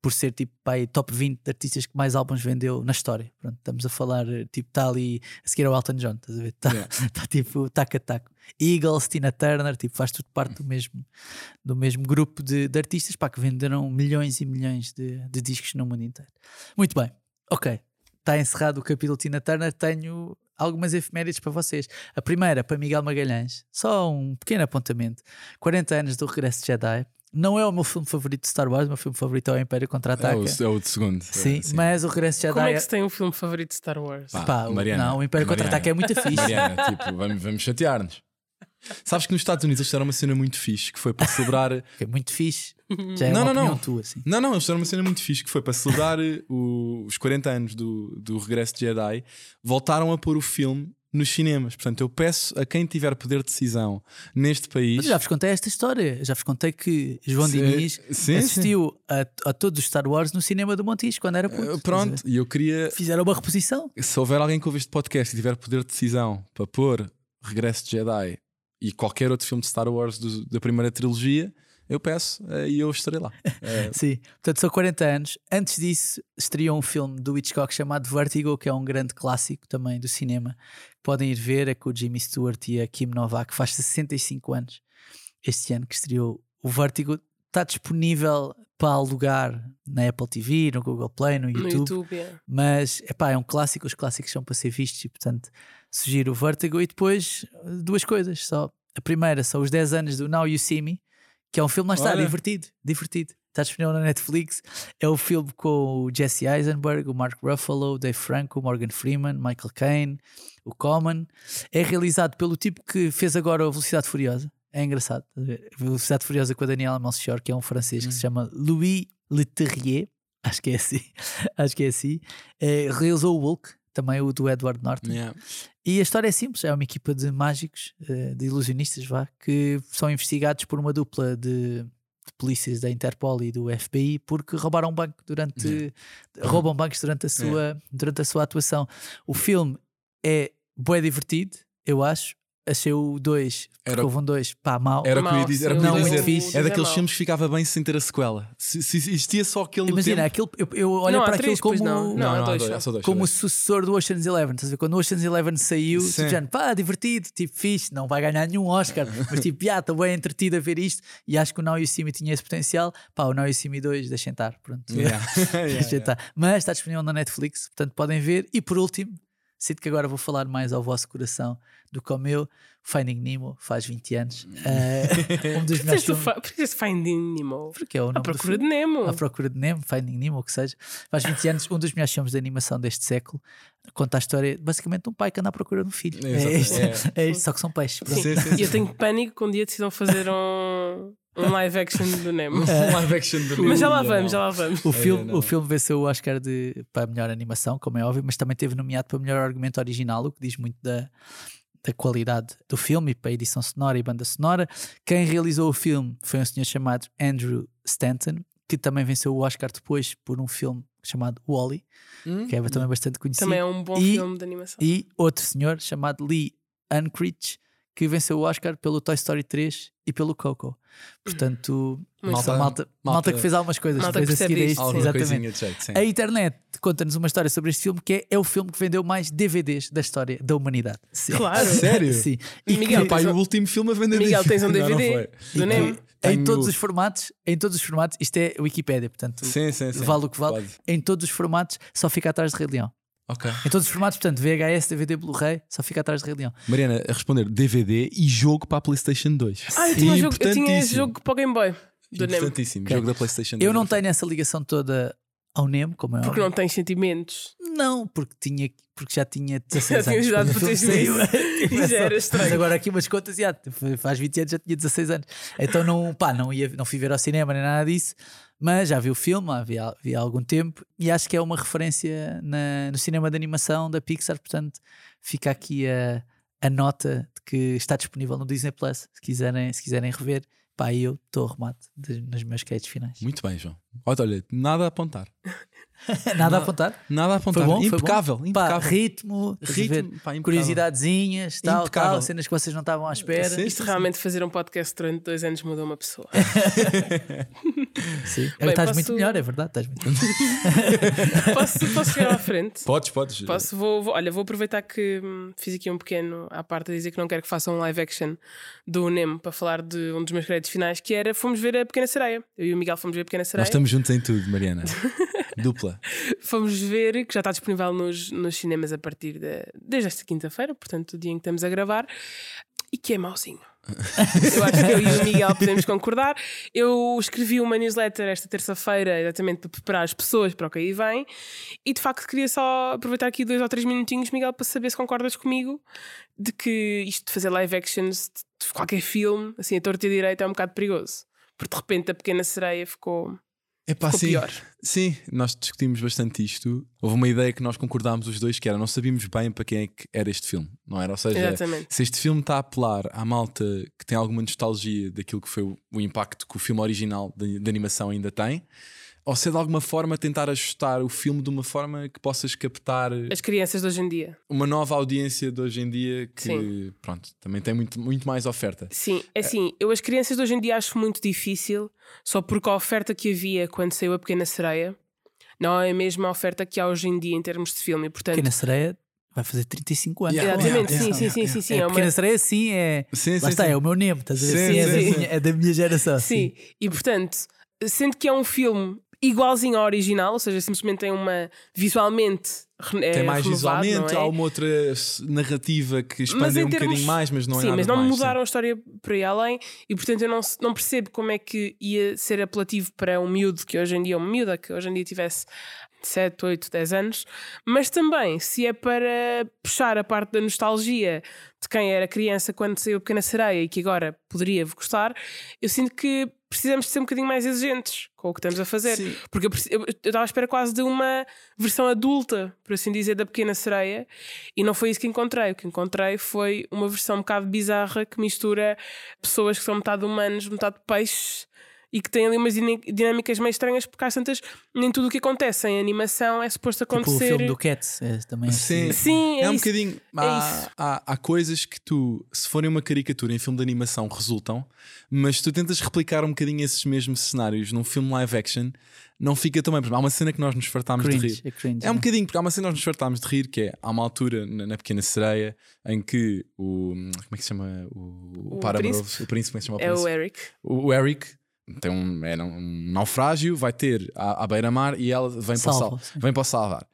S2: por ser tipo pai, top 20 de artistas que mais álbuns vendeu na história. Pronto, estamos a falar, eh, tipo, está ali a seguir ao Elton John, estás a ver? Está
S4: Yeah.
S2: tá, tipo taco a taco. Eagles, Tina Turner, tipo, faz tudo parte do mesmo, do mesmo grupo de, de artistas pá, que venderam milhões e milhões de, de discos no mundo inteiro. Muito bem, ok. Está encerrado o capítulo Tina Turner. Tenho algumas efemérides para vocês. A primeira, para Miguel Magalhães, só um pequeno apontamento: 40 anos do Regresso de Jedi. Não é o meu filme favorito de Star Wars, o meu filme favorito é o Império
S4: É
S2: Contra-Ataca.
S4: o, é o de segundo.
S2: Sim,
S4: É,
S2: mas o Regresso de Jedi.
S3: Como é que se tem um filme favorito de Star Wars?
S4: Pá, Mariana,
S2: não, o Império. Contra-Ataque é muito fixe.
S4: Mariana, tipo, vamos, vamos chatear-nos. Sabes que nos Estados Unidos eles fizeram uma cena muito fixe que foi para celebrar.
S2: É muito fixe. Já é
S4: Não,
S2: uma
S4: não, não.
S2: tua, assim.
S4: Não, não, eles fizeram uma cena muito fixe que foi para celebrar eh, o- os 40 anos do, do regresso de Jedi. Voltaram a pôr o filme nos cinemas. Portanto, eu peço a quem tiver poder de decisão neste país.
S2: Mas já vos contei esta história. Já vos contei que João
S4: Sim,
S2: Diniz
S4: sim,
S2: assistiu a, a todos os Star Wars no cinema do Montijo quando era puto. A
S4: Pronto, e eu queria.
S2: Fizeram uma reposição.
S4: Se houver alguém que ouve este podcast e tiver poder de decisão para pôr Regresso de Jedi e qualquer outro filme de Star Wars do- da primeira trilogia, eu peço eh, e eu estarei lá. Eh,
S2: Sim, portanto são 40 anos. Antes disso, estreou um filme do Hitchcock chamado Vertigo, que é um grande clássico também do cinema. Podem ir ver, é com o Jimmy Stewart e a Kim Novak, faz 65 anos este ano que estreou o Vertigo. Está disponível para alugar na Apple TV, no Google Play, no
S3: No
S2: YouTube.
S3: YouTube, é.
S2: Mas epá, é um clássico, os clássicos são para ser vistos e portanto sugiro o Vertigo e depois duas coisas só. A primeira são os 10 anos do Now You See Me, que é um filme, lá está,
S4: Olha.
S2: divertido, divertido. Está disponível na Netflix. É o filme com o Jesse Eisenberg, o Mark Ruffalo, o Dave Franco, o Morgan Freeman, Michael Caine, o Common. É realizado pelo tipo que fez agora a Velocidade Furiosa. É engraçado. Velocidade Furiosa com a Daniela Melchior, que é um francês que se chama Louis Leterrier. Acho que é assim. Acho que é assim. É, realizou o Hulk, também o do Edward Norton.
S4: yeah.
S2: E a história é simples: é uma equipa de mágicos, eh, de ilusionistas, vá, que são investigados por uma dupla de, de polícias da Interpol e do FBI porque roubaram um banco durante. roubam bancos durante a, sua, durante a sua atuação. O filme é bué divertido, eu acho. Achei o 2, porque
S4: Era-
S2: houve um 2, pá, mau.
S4: Era o que eu ia dizer. Era,
S3: sim.
S4: o que eu ia
S2: Não,
S4: dizer.
S2: muito fixe.
S4: é daqueles filmes que ficava bem sem ter a sequela. Se, se existia só aquele
S2: Imagina,
S4: tempo-
S2: aquilo, eu, eu olho
S3: Não,
S2: para aquilo como.
S3: não.
S4: Não, não, há
S3: dois
S4: dois, dois.
S2: como o sucessor do Ocean's Eleven. Estás a ver? Quando o Ocean's Eleven saiu,
S4: Sim.
S2: tipo, já, pá, divertido, tipo, fixe, não vai ganhar nenhum Oscar, mas tipo, já, estou bem entretido a ver isto. E acho que o Now You See Me tinha esse potencial. Pá, o Now You See Me 2, deixem estar, pronto.
S4: Yeah. Yeah,
S2: Deixem
S4: yeah.
S2: estar. Mas está disponível na Netflix, portanto podem ver. E por último, Sinto que agora vou falar mais ao vosso coração do que ao meu. Finding Nemo faz 20 anos. Eh, um dos
S3: o
S2: filmes.
S3: Por que Finding Nemo?
S2: Porque é o
S3: À
S2: nome do
S3: procura
S2: filme.
S3: de Nemo.
S2: À procura de Nemo, Finding Nemo, o que seja. Faz 20 anos, um dos melhores filmes de animação deste século. Conta a história, basicamente, de um pai que anda à procura de um filho. É
S4: Exato.
S2: isto, é isto, só que são peixes.
S3: Sim.
S4: Sim, sim,
S3: E eu tenho pânico que um dia decidam fazer um, um live action do Nemo.
S4: Um live action do
S3: Mas já lá
S4: Nemo.
S3: vamos, já lá vamos.
S2: O filme,
S4: não.
S2: o filme venceu o Oscar de, para a melhor animação, como é óbvio, mas também teve nomeado para melhor argumento original, o que diz muito da, da qualidade do filme e para a edição sonora e banda sonora. Quem realizou o filme foi um senhor chamado Andrew Stanton, que também venceu o Oscar depois por um filme chamado Wally,
S4: Hum?
S2: que é também bastante conhecido.
S3: Também é um bom
S2: E-
S3: filme de animação.
S2: E outro senhor chamado Lee Unkrich, que venceu o Oscar pelo Toy Story 3 e pelo Coco. Portanto, malta, malta, malta
S4: Malta-
S2: que fez algumas coisas,
S3: malta que
S2: a seguir a isto. Exatamente.
S4: jeito.
S2: A internet conta-nos uma história sobre este filme que é, é o filme que vendeu mais DVDs da história da humanidade. Sim.
S3: Claro.
S4: Sério?
S2: Sim.
S3: E Miguel,
S2: que-
S4: Pá, o último filme a vender
S3: Miguel, tens um
S4: Não, não
S3: DVD do Nemo?
S2: que em todos os formatos, em todos os formatos, isto é Wikipédia, portanto,
S4: Sim, sim, sim.
S2: vale o que vale.
S4: Pode.
S2: Em todos os formatos, só fica atrás de Rei Leão.
S4: Ok.
S2: Em todos os formatos, portanto, VHS, DVD, Blu-ray, só fica atrás de Rei Leão.
S4: Mariana, a responder DVD e jogo para a PlayStation 2.
S3: Ah, eu tinha, um jogo, eu tinha esse jogo para o Game Boy do Nemo.
S4: Importantíssimo.
S2: Ok.
S4: Jogo da PlayStation 2.
S2: Eu não tenho essa ligação toda ao Nemo, como é
S3: Porque
S2: óbvio.
S3: não tens sentimentos.
S2: Não, porque, tinha, porque já tinha
S3: Já
S2: 16
S3: tinhas
S2: anos.
S3: idade
S2: quando o
S3: para
S2: filme saiu. Tipo,
S3: já estranho.
S2: Mas agora aqui umas contas, já, faz 20 anos já tinha 16 anos. Então não, pá, não, ia, não fui ver ao cinema nem nada disso, mas já vi o filme, havia, havia algum tempo, e acho que é uma referência na- no cinema de animação da Pixar, portanto fica aqui a, a nota de que está disponível no Disney Plus, se quiserem, se quiserem rever. Pá, eu estou arrumado de- nos meus skates finais.
S4: Muito bem, João. Olha, olha, nada a apontar.
S2: Nada a apontar?
S4: Nada a apontar.
S2: Foi bom? Foi
S4: impecável,
S2: bom?
S4: impecável.
S2: Pá, ritmo?
S4: Ritmo, pá, impecável.
S2: curiosidadezinhas, tal,
S4: Impecável.
S2: tal, cenas que vocês não estavam à espera.
S4: Sim,
S3: Isto realmente fazer um podcast durante dois anos mudou uma pessoa.
S2: Sim.
S3: Bem,
S2: estás
S3: posso-
S2: muito melhor, é verdade. Estás muito melhor.
S3: posso, posso chegar à frente?
S4: Podes, podes.
S3: Posso, vou, vou- olha, vou aproveitar que fiz aqui um pequeno à parte a dizer que não quero que façam um live action do Nemo para falar de um dos meus créditos finais, que era fomos ver a Pequena Sereia. Eu e o Miguel fomos ver a Pequena Sereia.
S4: Nós estamos juntos em tudo, Mariana. Dupla.
S3: Fomos ver, que já está disponível nos, nos cinemas a partir de, desde esta quinta-feira, portanto, o dia em que estamos a gravar, e que é mauzinho. eu acho que eu e o Miguel podemos concordar. Eu escrevi uma newsletter esta terça-feira, exatamente para preparar as pessoas para o que aí vem, e de facto queria só aproveitar aqui dois ou três minutinhos, Miguel, para saber se concordas comigo de que isto de fazer live actions de qualquer filme, assim, a torta e a direita, é um bocado perigoso. Porque de repente a pequena sereia ficou,
S4: Epá,
S3: ficou
S4: sim.
S3: pior.
S4: Sim, nós discutimos bastante isto. Houve uma ideia que nós concordámos os dois, que era não sabíamos bem para quem é que era este filme, não era? Ou seja,
S3: Exatamente.
S4: se este filme está a apelar à malta que tem alguma nostalgia daquilo que foi o, o impacto que o filme original de, de animação ainda tem, ou se é de alguma forma tentar ajustar o filme de uma forma que possas captar
S3: As crianças de hoje em dia.
S4: uma nova audiência de hoje em dia que,
S3: Sim.
S4: pronto, também tem muito, muito mais oferta.
S3: Sim, é assim, eu as crianças de hoje em dia acho muito difícil, só porque a oferta que havia quando saiu a Pequena Sereia não é a mesma oferta que há hoje em dia em termos de filme. Portanto,
S2: Pequena Sereia vai fazer 35 anos.
S4: Yeah.
S3: exatamente,
S4: Yeah,
S3: sim,
S4: yeah,
S3: sim, sim, sim, sim,
S2: É,
S3: é uma-
S2: Pequena Sereia, sim, é.
S4: Sim,
S2: Lá
S4: sim,
S2: está,
S4: sim.
S2: é o meu Nemo, estás a ver?
S4: Sim,
S2: Sim, é,
S4: sim,
S2: da minha, é da minha geração.
S3: Sim, e portanto, sendo que é um filme igualzinho ao original, ou seja, simplesmente tem uma visualmente é,
S4: Tem mais
S3: renovado,
S4: visualmente,
S3: não
S4: há
S3: é?
S4: uma outra narrativa que expande um
S3: termos-
S4: bocadinho mais, mas não é
S3: Sim,
S4: nada
S3: mas não
S4: mais, sim.
S3: mudaram a história por aí além e portanto eu não, não percebo como é que ia ser apelativo para um miúdo que hoje em dia é uma miúda, que hoje em dia tivesse 7, 8, 10 anos, mas também se é para puxar a parte da nostalgia de quem era criança quando saiu a Pequena Sereia e que agora poderia gostar, eu sinto que precisamos de ser um bocadinho mais exigentes com o que estamos a fazer.
S4: Sim.
S3: Porque eu eu eu estava à espera quase de uma versão adulta, por assim dizer, da Pequena Sereia, e não foi isso que encontrei. O que encontrei foi uma versão um bocado bizarra que mistura pessoas que são metade humanos, metade peixes. E que têm ali umas dinâmicas meio estranhas, porque às tantas, nem tudo o que acontece em animação é suposto
S2: Tipo o
S3: acontecer.
S2: filme do Cats, é, também é
S4: Sim,
S2: assim.
S3: Sim, é,
S4: é um
S3: isso.
S4: bocadinho.
S3: É
S4: Há,
S3: isso.
S4: há, há coisas que tu, se forem uma caricatura em filme de animação, resultam, mas tu tentas replicar um bocadinho esses mesmos cenários num filme live action, não fica também. Por exemplo, há uma cena que nós nos fartámos de
S2: Cringe,
S4: rir.
S2: é cringe.
S4: É um
S2: né?
S4: bocadinho, porque há uma cena que nós nos fartámos de rir, que é há uma altura na, na Pequena Sereia em que o. Como é que se chama? O,
S3: O
S4: Paramount,
S3: príncipe?
S4: o príncipe, como é que se chama o
S3: É
S4: príncipe?
S3: o Eric.
S4: O, o Eric tem um, era um naufrágio, vai ter à, à beira-mar e ela vem para, o
S2: Salva,
S4: sal, vem para salvar.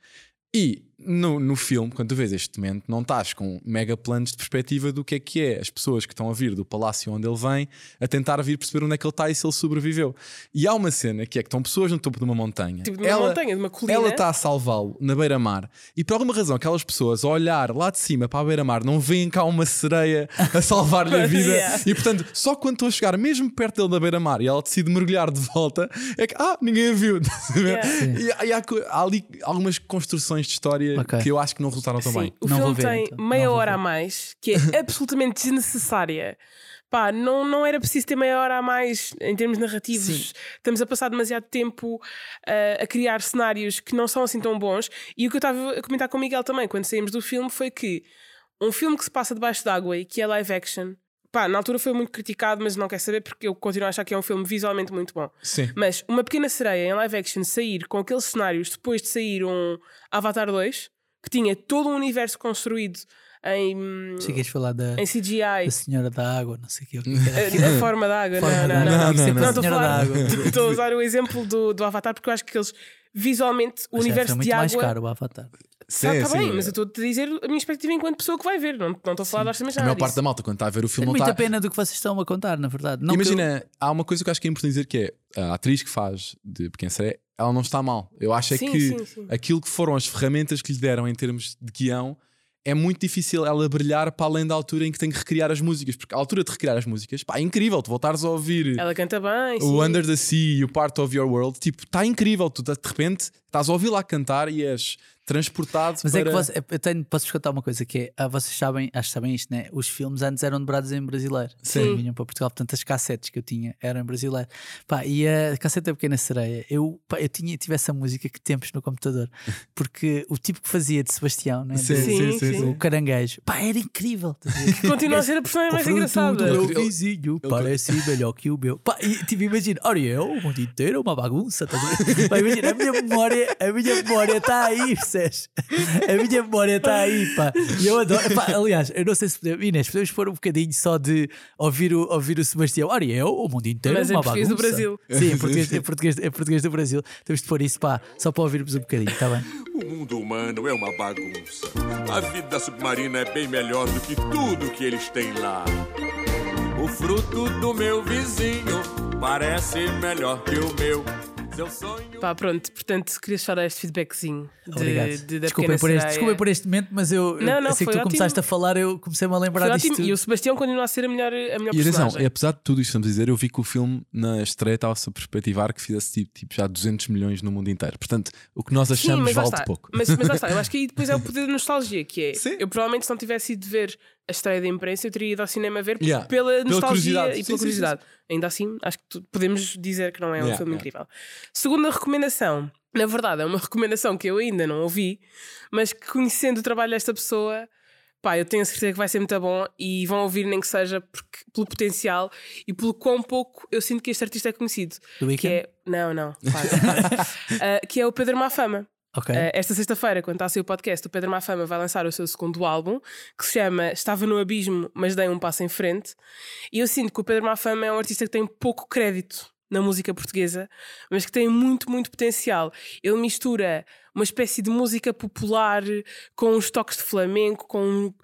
S4: E no, no filme, quando tu vês este momento, não estás com mega planos de perspectiva do que é que é as pessoas que estão a vir do palácio onde ele vem a tentar vir perceber onde é que ele está e se ele sobreviveu. E há uma cena que é que estão pessoas no topo de uma montanha.
S3: Tipo, de uma montanha, de uma colina.
S4: Ela está a salvá-lo na beira-mar e por alguma razão aquelas pessoas a olhar lá de cima para a beira-mar não veem cá uma sereia a salvar-lhe a vida.
S3: Yeah.
S4: E portanto, só quando estão a chegar mesmo perto dele da beira-mar e ela decide mergulhar de volta, é que, ah, ninguém a viu.
S3: Yeah.
S4: E, há- e há, há ali algumas construções de história
S2: Ok.
S4: que eu acho que não resultaram tão
S3: Sim,
S4: bem.
S3: o
S2: Não vou
S3: filme
S2: ver,
S3: tem
S2: então.
S3: meia
S2: Não
S3: hora a mais, que é absolutamente desnecessária. Pá, não, não era preciso ter meia hora a mais em termos narrativos. Estamos a passar demasiado tempo ah, a criar cenários que não são assim tão bons. E o que eu estava a comentar com o Miguel também, quando saímos do filme, foi que um filme que se passa debaixo d'água e que é live action, pá, na altura foi muito criticado, mas não quer saber porque eu continuo a achar que é um filme visualmente muito bom.
S4: Sim.
S3: Mas uma pequena sereia em live action sair com aqueles cenários depois de sair um Avatar 2, que tinha todo um universo construído em,
S2: Se queres falar da,
S3: em CGI,
S2: da Senhora da Água, não sei o que. que é que
S3: a,
S2: era.
S3: a forma da água.
S2: Forma
S3: não, não, não,
S2: Isto é a
S3: estou a falar-. Estou usar o exemplo do, do Avatar porque eu acho que eles visualmente o
S2: Mas é,
S3: universo
S2: foi muito
S3: de
S2: mais
S3: água.
S2: caro o Avatar.
S4: Sim,
S3: Está
S4: sim.
S3: bem, mas eu estou a dizer a minha perspectiva enquanto pessoa que vai ver, não, estou a falar de orçamentos
S4: A maior parte da malta, quando está a ver o filme, não
S2: muita
S4: está.
S2: pena do que vocês estão a contar, na verdade. Não que eu-
S4: Imagina, há uma coisa que eu acho que é importante dizer que é a atriz que faz de Pequena Sereia, ela não está mal. Eu acho é
S3: Sim,
S4: que
S3: sim, sim.
S4: aquilo que foram as ferramentas que lhe deram em termos de guião é muito difícil ela brilhar para além da altura em que tem que recriar as músicas, porque a altura de recriar as músicas, pá, é incrível, tu voltares a ouvir
S3: Ela canta bem.
S4: o
S3: sim.
S4: Under the Sea e o Part of Your World, tipo, está incrível, tu de repente estás a ouvir lá cantar e és transportado
S2: Mas
S4: para...
S2: é que você- eu tenho, posso-vos contar uma coisa que é, ah, vocês sabem, acho que sabem isto, né? Os filmes antes eram dobrados em brasileiro.
S3: Sim.
S2: Vinham para Portugal, portanto as cassetes que eu tinha eram em brasileiro. Pá, e a cassete da Pequena Sereia, eu, pá, eu tinha, tive essa música que tempos no computador, porque o tipo que fazia de Sebastião, né?
S4: Sim,
S3: Sim,
S4: sim, sim,
S2: o caranguejo, pá, era incrível. ver?
S3: Continua a ser a personagem mais
S2: O
S3: engraçada.
S2: do meu vizinho parece melhor que o meu. Pá, e, tipo, imagina, Ariel, o mundo inteiro é uma bagunça. ver? Pá, imagina, a minha memória, a minha memória está aí, percebes? A minha memória está aí, pá. E eu adoro. Pá, aliás, eu não sei se podemos, Inês, podemos pôr um bocadinho só de ouvir o, ouvir o Sebastião. Ariel, o mundo inteiro
S3: Mas
S2: é
S3: em
S2: uma
S3: português do
S2: bagunça.
S3: Brasil.
S2: Sim, em português, em, português, em português do Brasil. Temos de pôr isso, pá, só para ouvirmos um bocadinho, está bem?
S6: O mundo humano é uma bagunça. A vida submarina é bem melhor do que tudo que eles têm lá. O fruto do meu vizinho parece melhor que o meu. Sonho.
S3: Pá, pronto, portanto, queria só dar este feedbackzinho de,
S2: Obrigado.
S3: de,
S2: desculpem, por este, desculpem por este momento, mas eu, eu
S3: Não, não,
S2: assim que tu começaste
S3: ótimo.
S2: a falar, eu comecei-me a lembrar
S3: Foi
S2: disto.
S3: ótimo. E o Sebastião continua a ser a melhor, a melhor
S4: E atenção,
S3: personagem.
S4: e apesar de tudo isto que estamos a dizer, eu vi que o filme na estreia estava-se a perspectivar que fizesse tipo, tipo, já 200 milhões no mundo inteiro. Portanto, o que nós
S3: Sim,
S4: achamos
S3: lá
S4: vale pouco.
S3: Mas, mas lá está, eu acho que aí depois é o poder da nostalgia, que é
S4: Sim.
S3: eu provavelmente se não tivesse ido ver a estreia da imprensa, eu teria ido ao cinema ver
S4: Yeah.
S3: pela
S4: Pela
S3: nostalgia
S4: curiosidade.
S3: e
S4: Sim,
S3: pela
S4: sim,
S3: curiosidade. Ainda assim, acho que podemos dizer que não é um
S4: Yeah,
S3: filme
S4: yeah.
S3: incrível. Segunda recomendação, na verdade, é uma recomendação que eu ainda não ouvi, mas que conhecendo o trabalho desta pessoa. Pá, eu tenho a certeza que vai ser muito bom e vão ouvir nem que seja porque- pelo potencial e pelo quão pouco eu sinto que este artista é conhecido.
S2: Do
S3: Que é. Não, não. pá, Ah, que é o Pedro Mafama.
S2: Ok.
S3: Uh, esta sexta-feira, quando está a sair o podcast, o Pedro Mafama vai lançar o seu segundo álbum, que se chama Estava no Abismo, mas dei um passo em frente. E eu sinto que o Pedro Mafama é um artista que tem pouco crédito na música portuguesa, mas que tem muito, muito potencial. Ele mistura uma espécie de música popular com uns toques de flamenco, com um-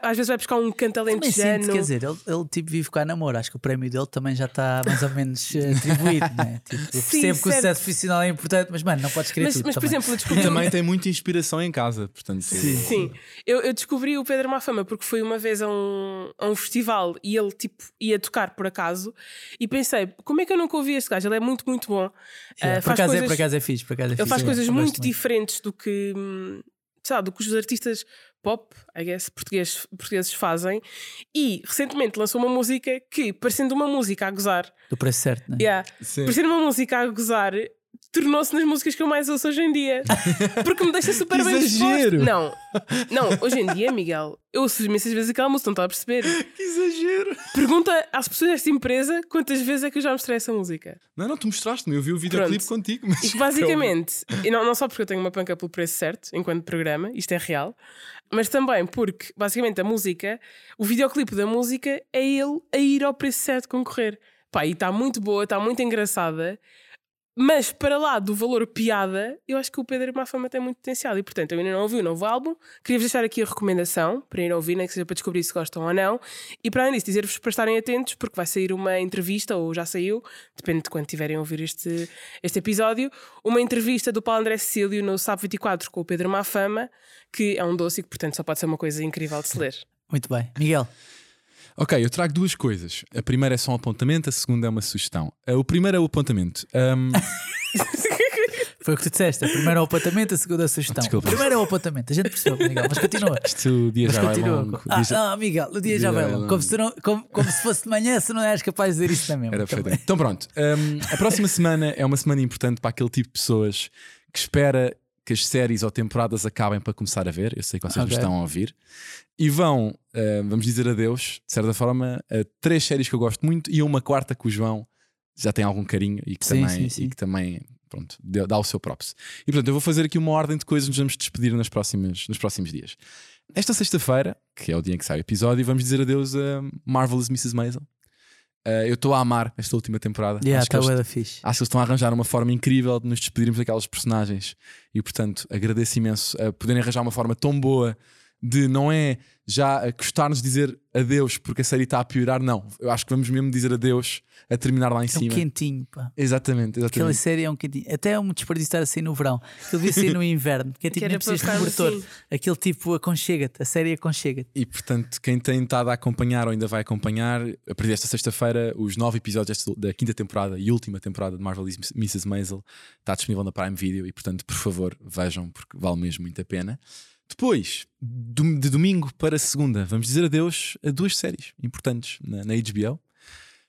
S3: às vezes vai buscar um canto alentejano.
S2: sinto, quer dizer, ele, ele tipo vive cá namoro. Acho que o prémio dele também já está mais ou menos eh, atribuído, né? Tipo, eu
S3: Sim,
S2: percebo que o sucesso profissional é importante, mas mano, não podes querer
S3: mas,
S2: tudo.
S3: mas por exemplo,
S4: E
S3: descobri
S4: também tem muita inspiração em casa. Portanto,
S3: Sim, eu, eu descobri o Pedro Mafama porque fui uma vez a um, a um festival e ele tipo ia tocar por acaso e pensei, como é que eu nunca ouvi este gajo? Ele é muito, muito bom.
S2: Yeah,
S3: Ah,
S2: por,
S3: faz
S2: acaso é,
S3: coisas-
S2: por acaso é fixe. Por acaso é
S3: Ele
S2: fixe.
S3: faz coisas
S2: Eu gosto
S3: muito diferentes do que, sabe, do que os artistas pop, I guess, portugueses, portugueses fazem. E recentemente lançou uma música que, parecendo uma música a gozar,
S2: Do preço certo, né?
S3: yeah,
S4: Sim.
S3: parecendo uma música a gozar, tornou-se nas músicas que eu mais ouço hoje em dia. Porque me deixa super bem disposto. Não, não, hoje em dia, Miguel, eu ouço imensas vezes aquela música, não está a perceber.
S4: Que exagero!
S3: Pergunta às pessoas desta empresa quantas vezes é que eu já mostrei essa música.
S4: Não, não, tu mostraste-me, eu vi o videoclipe contigo. Mas
S3: E que basicamente, e não, não só porque eu tenho uma panca pelo preço certo, enquanto programa, isto é real, mas também porque, basicamente, a música, o videoclipe da música é ele a ir ao preço certo concorrer. Pá, e está muito boa, está muito engraçada. Mas para lá do valor piada, eu acho que o Pedro Mafama tem muito potencial. E portanto, eu ainda não ouvi o novo álbum. Queria-vos deixar aqui a recomendação para ir ouvir, nem que seja para descobrir se gostam ou não. E para além disso, dizer-vos para estarem atentos, porque vai sair uma entrevista, ou já saiu, depende de quando tiverem a ouvir este, este episódio, uma entrevista do Paulo André Cecílio no SAP 24 com o Pedro Mafama, que é um doce e que, portanto, só pode ser uma coisa incrível de se ler.
S2: Muito bem. Miguel,
S4: Ok, eu trago duas coisas. A primeira é só um apontamento, a segunda é uma sugestão. Uh, O primeiro é o apontamento. Um,
S2: foi o que tu disseste. A primeira é o apontamento, a segunda é a sugestão.
S4: Desculpa.
S2: O primeiro é o apontamento. A gente percebeu, Miguel, mas continua.
S4: isto o dia
S2: Mas
S4: já vai
S2: continua.
S4: longo.
S2: Ah,
S4: Dia já-
S2: não, Miguel, o dia já vai longo. Como se, não- como- como se fosse de manhã, se não és capaz de dizer isso também.
S4: Era perfeitamente. Então pronto, hum, a próxima semana é uma semana importante para aquele tipo de pessoas que espera que as séries ou temporadas acabem para começar a ver. Eu sei que vocês me
S2: Ok.
S4: estão a ouvir. E vão, hum, vamos dizer adeus, de certa forma, a três séries que eu gosto muito e a uma quarta que o João já tem algum carinho e que
S2: Sim,
S4: também,
S2: sim, sim.
S4: E que também pronto, dá dá o seu props. E portanto, eu vou fazer aqui uma ordem de coisas, nos vamos despedir nas próximas, nos próximos dias. Esta sexta-feira, que é o dia em que sai o episódio, vamos dizer adeus a Marvelous Mrs. Maisel. Uh, eu estou a amar esta última temporada.
S2: Yeah,
S4: Acho que
S2: está
S4: eles-
S2: fixe.
S4: Acho que eles estão a arranjar uma forma incrível de nos despedirmos daquelas personagens e, portanto, agradeço imenso a poderem arranjar uma forma tão boa de não é já custar-nos dizer adeus porque a série está a piorar, não. Eu acho que vamos mesmo dizer adeus a terminar lá em
S2: É um
S4: cima.
S2: quentinho, pá.
S4: Exatamente,
S2: Aquela
S4: exatamente.
S2: série é um quentinho. Até é um desperdício estar assim no verão. Aquilo devia ser no inverno, que é tipo,
S3: Que
S2: nem precisas de cobertor.
S3: assim.
S2: Aquele tipo aconchega-te. A série aconchega-te.
S4: E portanto, quem tem estado a acompanhar ou ainda vai acompanhar, a partir desta sexta-feira, os nove episódios desta- da quinta temporada e última temporada de Marvel Mrs. Maisel está disponível na Prime Video e, portanto, por favor, vejam, porque vale mesmo muito a pena. Depois, de domingo para segunda, vamos dizer adeus a duas séries importantes na, na HBO.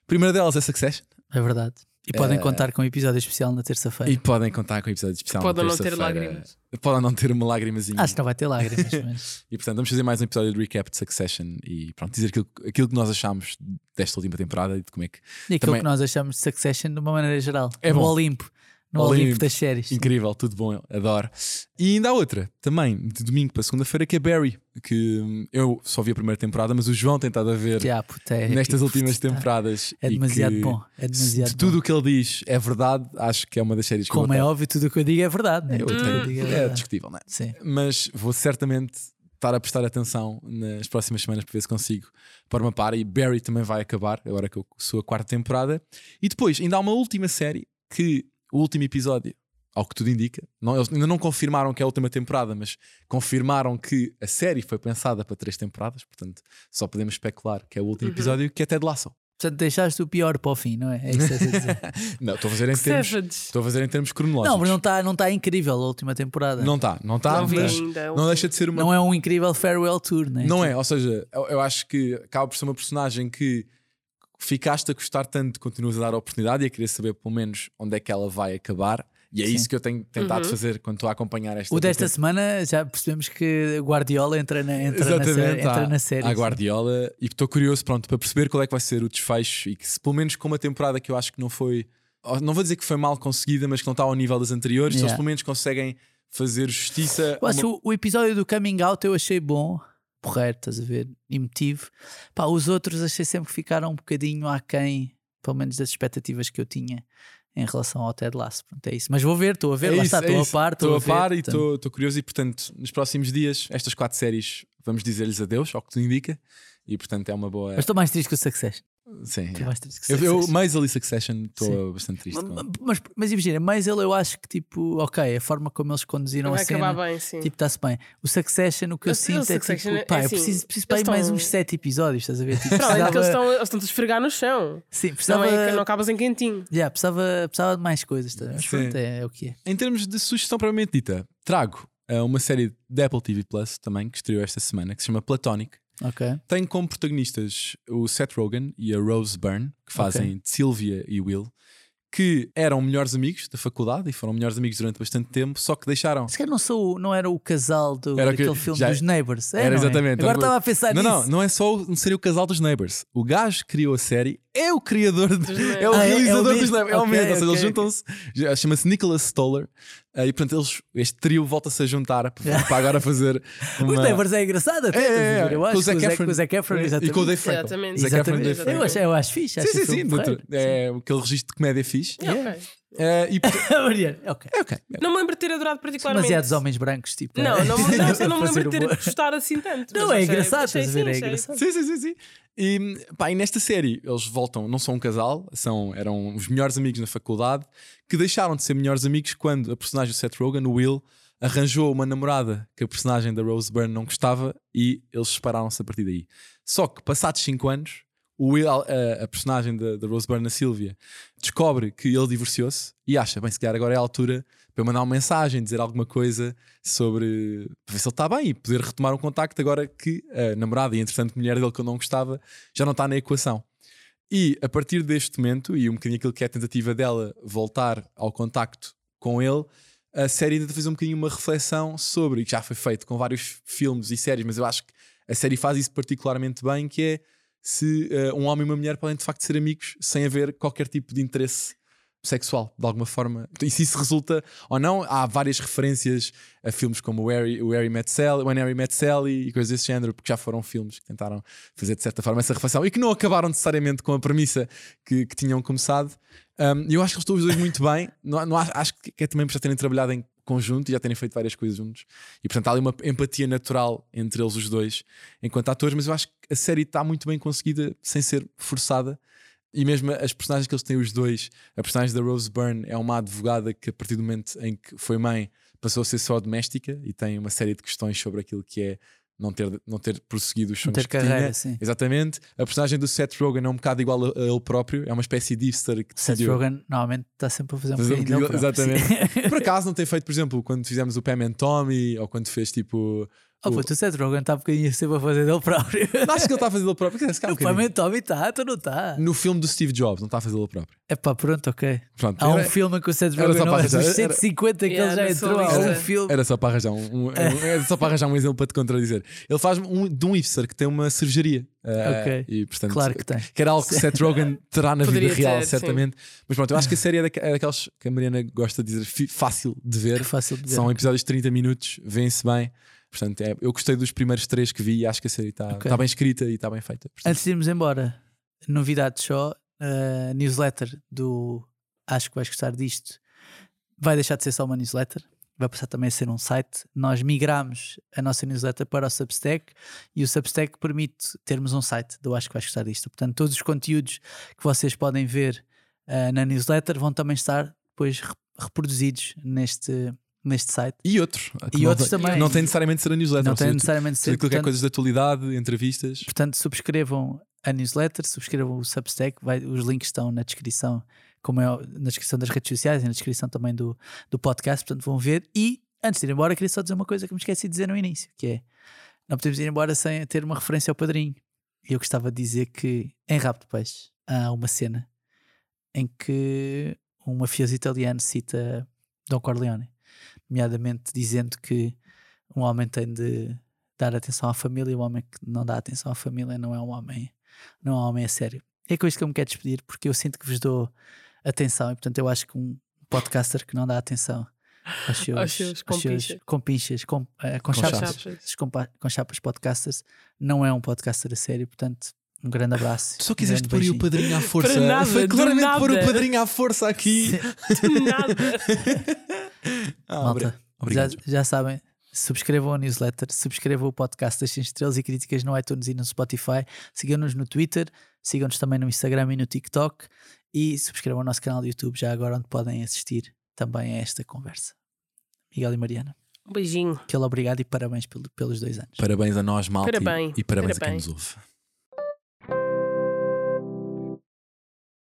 S4: A primeira delas é Succession
S2: É verdade. E podem contar com um episódio especial na terça-feira.
S4: e podem contar com o episódio especial. na
S3: Podem não ter
S4: terça-feira.
S3: lágrimas.
S4: Podem não ter uma lágrimazinha.
S2: Acho que não vai ter lágrimas, mas.
S4: E portanto, vamos fazer mais um episódio de recap de Succession e pronto, dizer aquilo, aquilo que nós achámos desta última temporada e de como é que.
S2: E aquilo
S4: Também-
S2: que nós achamos de Succession de uma maneira geral.
S4: É bom.
S2: Olimpo. No
S4: Olimpo.
S2: Olimpo das séries.
S4: Incrível, tudo bom, eu adoro. E ainda há outra, também, de domingo para segunda-feira, que é Barry, que hum, eu só vi a primeira temporada, mas o João tem estado a ver
S2: Já, puta, é,
S4: nestas
S2: tipo,
S4: últimas
S2: tá.
S4: temporadas.
S2: É demasiado
S4: que
S2: bom. É demasiado
S4: de
S2: bom.
S4: tudo o que ele diz é verdade, acho que é uma das séries que
S2: Como
S4: eu
S2: é óbvio, tudo o que eu digo é verdade. Né?
S4: Eu
S2: que eu
S4: tenho-
S2: digo é
S4: é
S2: verdade.
S4: discutível, não é?
S2: Sim.
S4: mas vou certamente estar a prestar atenção nas próximas semanas para ver se consigo pôr uma par. E Barry também vai acabar, agora que eu sou a quarta temporada. E depois, ainda há uma última série que o último episódio, ao que tudo indica, não, eles ainda não confirmaram que é a última temporada, mas confirmaram que a série foi pensada para três temporadas, portanto só podemos especular que é o último episódio, que é Ted Lasso.
S2: Portanto, deixaste o pior para o fim, não é? É isso que estás a dizer.
S4: Não, estou a fazer em termos, estou a fazer em termos cronológicos.
S2: não, mas não está não tá incrível a última temporada.
S4: Não está, não está, mas
S3: ainda.
S4: não deixa de ser uma
S2: Não é um incrível farewell tour, né?
S4: Não é, ou seja, eu, eu acho que acaba por ser uma personagem que ficaste a gostar tanto, continuas a dar a oportunidade e a querer saber pelo menos onde é que ela vai acabar. E é
S2: Sim.
S4: isso que eu tenho tentado
S3: Uhum.
S4: fazer quando estou a acompanhar esta
S2: O desta semana já percebemos que Guardiola entra na, entra na, série,
S4: Exatamente,
S2: entra na série. sim.
S4: Guardiola e estou curioso pronto, para perceber qual é que vai ser o desfecho e que se pelo menos com uma temporada que eu acho que não foi, não vou dizer que foi mal conseguida, mas que não está ao nível das anteriores, se eles
S2: Yeah.
S4: pelo menos conseguem fazer justiça.
S2: Eu
S4: a
S2: acho
S4: uma-
S2: o episódio do Coming Out eu achei bom, porreiro, estás a ver? Emotivo. Pá, os outros achei sempre que ficaram um bocadinho aquém, pelo menos das expectativas que eu tinha em relação ao Ted Lasso. Pronto, é isso. Mas vou ver, estou a ver,
S4: É
S2: lá
S4: isso,
S2: está,
S4: é
S2: estou a
S4: isso.
S2: par,
S4: Estou a
S2: ver,
S4: par e estou curioso e portanto nos próximos dias estas quatro séries vamos dizer-lhes adeus ao que tu indica e portanto é uma boa
S2: Mas estou mais triste que o Succession.
S4: Sim é.
S2: mais triste que o
S4: eu, eu
S2: Succession.
S4: mais ali Succession estou bastante triste
S2: Ma-
S4: com.
S2: ma- mas, mas imagina, mas ele eu acho que tipo, ok, a forma como eles conduziram
S3: Vai
S2: a cena.
S3: acabar bem, sim.
S2: Tipo, está-se bem. O Succession, o que eu
S3: o
S2: sinto é tipo,
S3: é
S2: pá, eu
S3: assim,
S2: preciso, preciso
S3: eles
S2: para aí mais uns sete episódios, estás a ver? Tipo,
S3: além de que eles
S2: precisava,
S3: estão, eles estão a esfregar no chão.
S2: sim,
S3: Não,
S2: precisava,
S3: é, que não acabas em quentinho.
S2: yeah, precisava, precisava de mais coisas, estás a ver? Mas
S4: Sim.
S2: pronto, é, é o que é.
S4: em termos de sugestão propriamente dita trago uh, uma série da Apple TV Plus também que estreou esta semana que se chama Platonic
S2: Ok.
S4: tem como protagonistas o Seth Rogen e a Rose Byrne que fazem de Sylvia e Will que eram melhores amigos da faculdade e foram melhores amigos durante bastante tempo só que deixaram
S2: Se calhar não, sou, não era o casal do,
S4: Era o que-
S2: daquele filme
S4: já-
S2: dos Neighbors. É,
S4: Era
S2: é?
S4: exatamente.
S2: Agora
S4: Era-
S2: estava a pensar
S4: Não,
S2: nisso.
S4: não, não é só o, não seria o casal dos Neighbors. O gajo que criou a série é o criador, de- é o
S2: Ah, é- é o
S4: realizador dos? Neighbors. É o mesmo. Ou seja, eles
S2: ok,
S4: juntam-se, já- chama-se Nicholas Stoller. Eh, e portanto, eles, este trio volta-se a juntar para, para agora fazer.
S2: Os
S4: Uma...
S2: Neighbors é engraçado até.
S4: É, é, é.
S2: Eu
S4: Com
S2: acho que o Zac-
S4: Efron.
S2: com o Zac Efron,
S4: E
S2: exatamente.
S4: com o Dave Franco.
S3: Exatamente.
S4: Zac Efron
S2: Exatamente.
S4: Dave Franco.
S2: Eu acho, eu acho fixe. acho
S4: Sim, sim,
S2: o filme
S4: sim. É aquele registro de comédia fixe.
S3: Yeah, ok.
S4: Eh, e,
S2: Mariana, ok.
S4: é ok.
S3: Não me lembro de ter adorado particularmente.
S2: Demasiados homens brancos, tipo.
S3: Não, não, me- não, só não me lembro de ter gostado assim tanto.
S2: Não,
S3: mas
S2: é engraçado,
S3: achei
S2: estás a ver?
S3: sim,
S2: É engraçado.
S4: Sim, sim, sim, sim. E, pá, e nesta série eles voltam, não são um casal, são, eram os melhores amigos na faculdade que deixaram de ser melhores amigos quando a personagem do Seth Rogen, o Will, arranjou uma namorada que a personagem da Rose Byrne não gostava e eles separaram-se a partir daí. Só que passados 5 anos, o Will, a, a personagem da, da Rose Byrne, a Sylvia, descobre que ele divorciou-se e acha, bem, se calhar agora é a altura para eu mandar uma mensagem, dizer alguma coisa sobre para ver se ele está bem e poder retomar um contacto agora que a namorada e entretanto mulher dele que eu não gostava já não está na equação. E a partir deste momento, e um bocadinho aquilo que é a tentativa dela voltar ao contacto com ele, a série tenta fazer um bocadinho uma reflexão sobre, e que já foi feito com vários filmes e séries, mas eu acho que a série faz isso particularmente bem, que é se eh, um homem e uma mulher podem de facto ser amigos sem haver qualquer tipo de interesse sexual, de alguma forma. E se isso resulta ou não, há várias referências a filmes como o Harry, o Harry Met Sally, When Harry Met Sally e coisas desse género, porque já foram filmes que tentaram fazer de certa forma essa reflexão e que não acabaram necessariamente com a premissa que, que tinham começado. Um, E eu acho que eles estão os dois muito bem. Não, não acho, acho que é também por já terem trabalhado em conjunto e já terem feito várias coisas juntos. E portanto há ali uma empatia natural entre eles os dois enquanto atores, mas eu acho que a série está muito bem conseguida sem ser forçada. E mesmo as personagens que eles têm, os dois, a personagem da Rose Byrne é uma advogada que, a partir do momento em que foi mãe, passou a ser só doméstica e tem uma série de questões sobre aquilo que é não ter, não ter prosseguido os
S2: Não
S4: sonhos
S2: ter carreira,
S4: tinha.
S2: sim.
S4: Exatamente. A personagem do Seth Rogen é um bocado igual a, a ele próprio, é uma espécie de hipster que
S2: Seth
S4: decidiu
S2: Rogen normalmente está sempre a fazer um
S4: um
S2: bocadinho
S4: exatamente.
S2: sim.
S4: Por acaso não tem feito, por exemplo, quando fizemos o Pam and Tommy ou quando fez tipo.
S2: Oh,
S4: o-
S2: puto, o Seth Rogen está um bocadinho sempre a fazer dele próprio.
S4: Não acho que ele está a fazer ele próprio. se calhar um
S2: O Pam
S4: bocadinho.
S2: and Tommy está, tu não está.
S4: No filme do Steve Jobs, não está a fazer ele próprio.
S2: É pá, pronto, ok.
S4: Pronto,
S2: Há um
S4: era-
S2: filme que o Seth
S4: era
S2: Rogen
S4: só
S2: não
S4: para
S2: é dos
S4: arranjar- era-
S2: 150 que ele já
S3: da
S2: entrou. Há um filme.
S4: Era só para arranjar um, um- era só para arranjar um exemplo para te contradizer. Ele faz um, de um hipster que tem uma cervejaria. Eh,
S2: Ok.
S4: E, portanto,
S2: Claro que tem.
S4: Que era algo que Seth Rogen terá na vida
S3: Poderia
S4: real,
S3: ter, sim.
S4: certamente. Mas pronto, eu acho que a série é, daque- é daquelas que a Mariana gosta de dizer fácil de ver.
S2: É fácil de ver.
S4: São episódios de 30 minutos, vêem-se bem. Portanto, é- eu gostei dos primeiros três que vi e acho que a série está
S2: Ok.
S4: está bem escrita e está bem feita. Portanto,
S2: Antes de irmos embora, novidades só. a newsletter do Acho que vais gostar disto vai deixar de ser só uma newsletter, vai passar também a ser um site. Nós migramos a nossa newsletter para o Substack e o Substack permite termos um site do Acho que vais gostar disto. Portanto, todos os conteúdos que vocês podem ver ah, na newsletter vão também estar depois re- reproduzidos neste, neste site.
S4: E outros. que
S2: E
S4: não
S2: outros
S4: tem-
S2: também.
S4: Não tem necessariamente de ser a newsletter.
S2: Não tem necessariamente de ser.
S4: aquilo que é
S2: portanto-
S4: coisas de atualidade, entrevistas.
S2: Portanto, subscrevam a newsletter, subscrevam o Substack, vai, os links estão na descrição, como é na descrição das redes sociais e na descrição também do, do podcast, portanto vão ver. E antes de ir embora, queria só dizer uma coisa que me esqueci de dizer no início, que é não podemos ir embora sem ter uma referência ao padrinho. E eu gostava de dizer que em de Peixe há uma cena em que um mafioso italiano cita Dom Corleone, nomeadamente dizendo que um homem tem de dar atenção à família e o homem que não dá atenção à família não é um homem, não é um homem a sério. É com isto que eu me quero despedir, porque eu sinto que vos dou atenção e, portanto, eu acho que um podcaster que não dá atenção aos seus,
S3: Aos seus compinchas.
S2: compinchas, com, eh, com,
S4: Com
S2: chapas,
S3: chapas.
S2: compa- com chapas podcasters, não é um podcaster a sério, portanto, um grande abraço.
S4: Tu só quiseste pôr o padrinho à força.
S3: Para nada,
S4: Foi claramente pôr o padrinho à força aqui.
S3: Nada.
S4: Ah,
S2: Malta,
S4: obri- Obrigado.
S2: Já, já sabem, subscrevam a newsletter, subscrevam o podcast das 5 estrelas e críticas no iTunes e no Spotify, sigam-nos no Twitter, sigam-nos também no Instagram e no TikTok e subscrevam o nosso canal do YouTube, já agora onde podem assistir também a esta conversa. Miguel e Mariana,
S3: Um beijinho.
S2: aquele obrigado e parabéns pelo- pelos dois anos.
S4: Parabéns a nós, malta. e-
S3: Parabéns.
S4: E, parabéns, a quem
S3: Parabéns.
S4: nos ouve.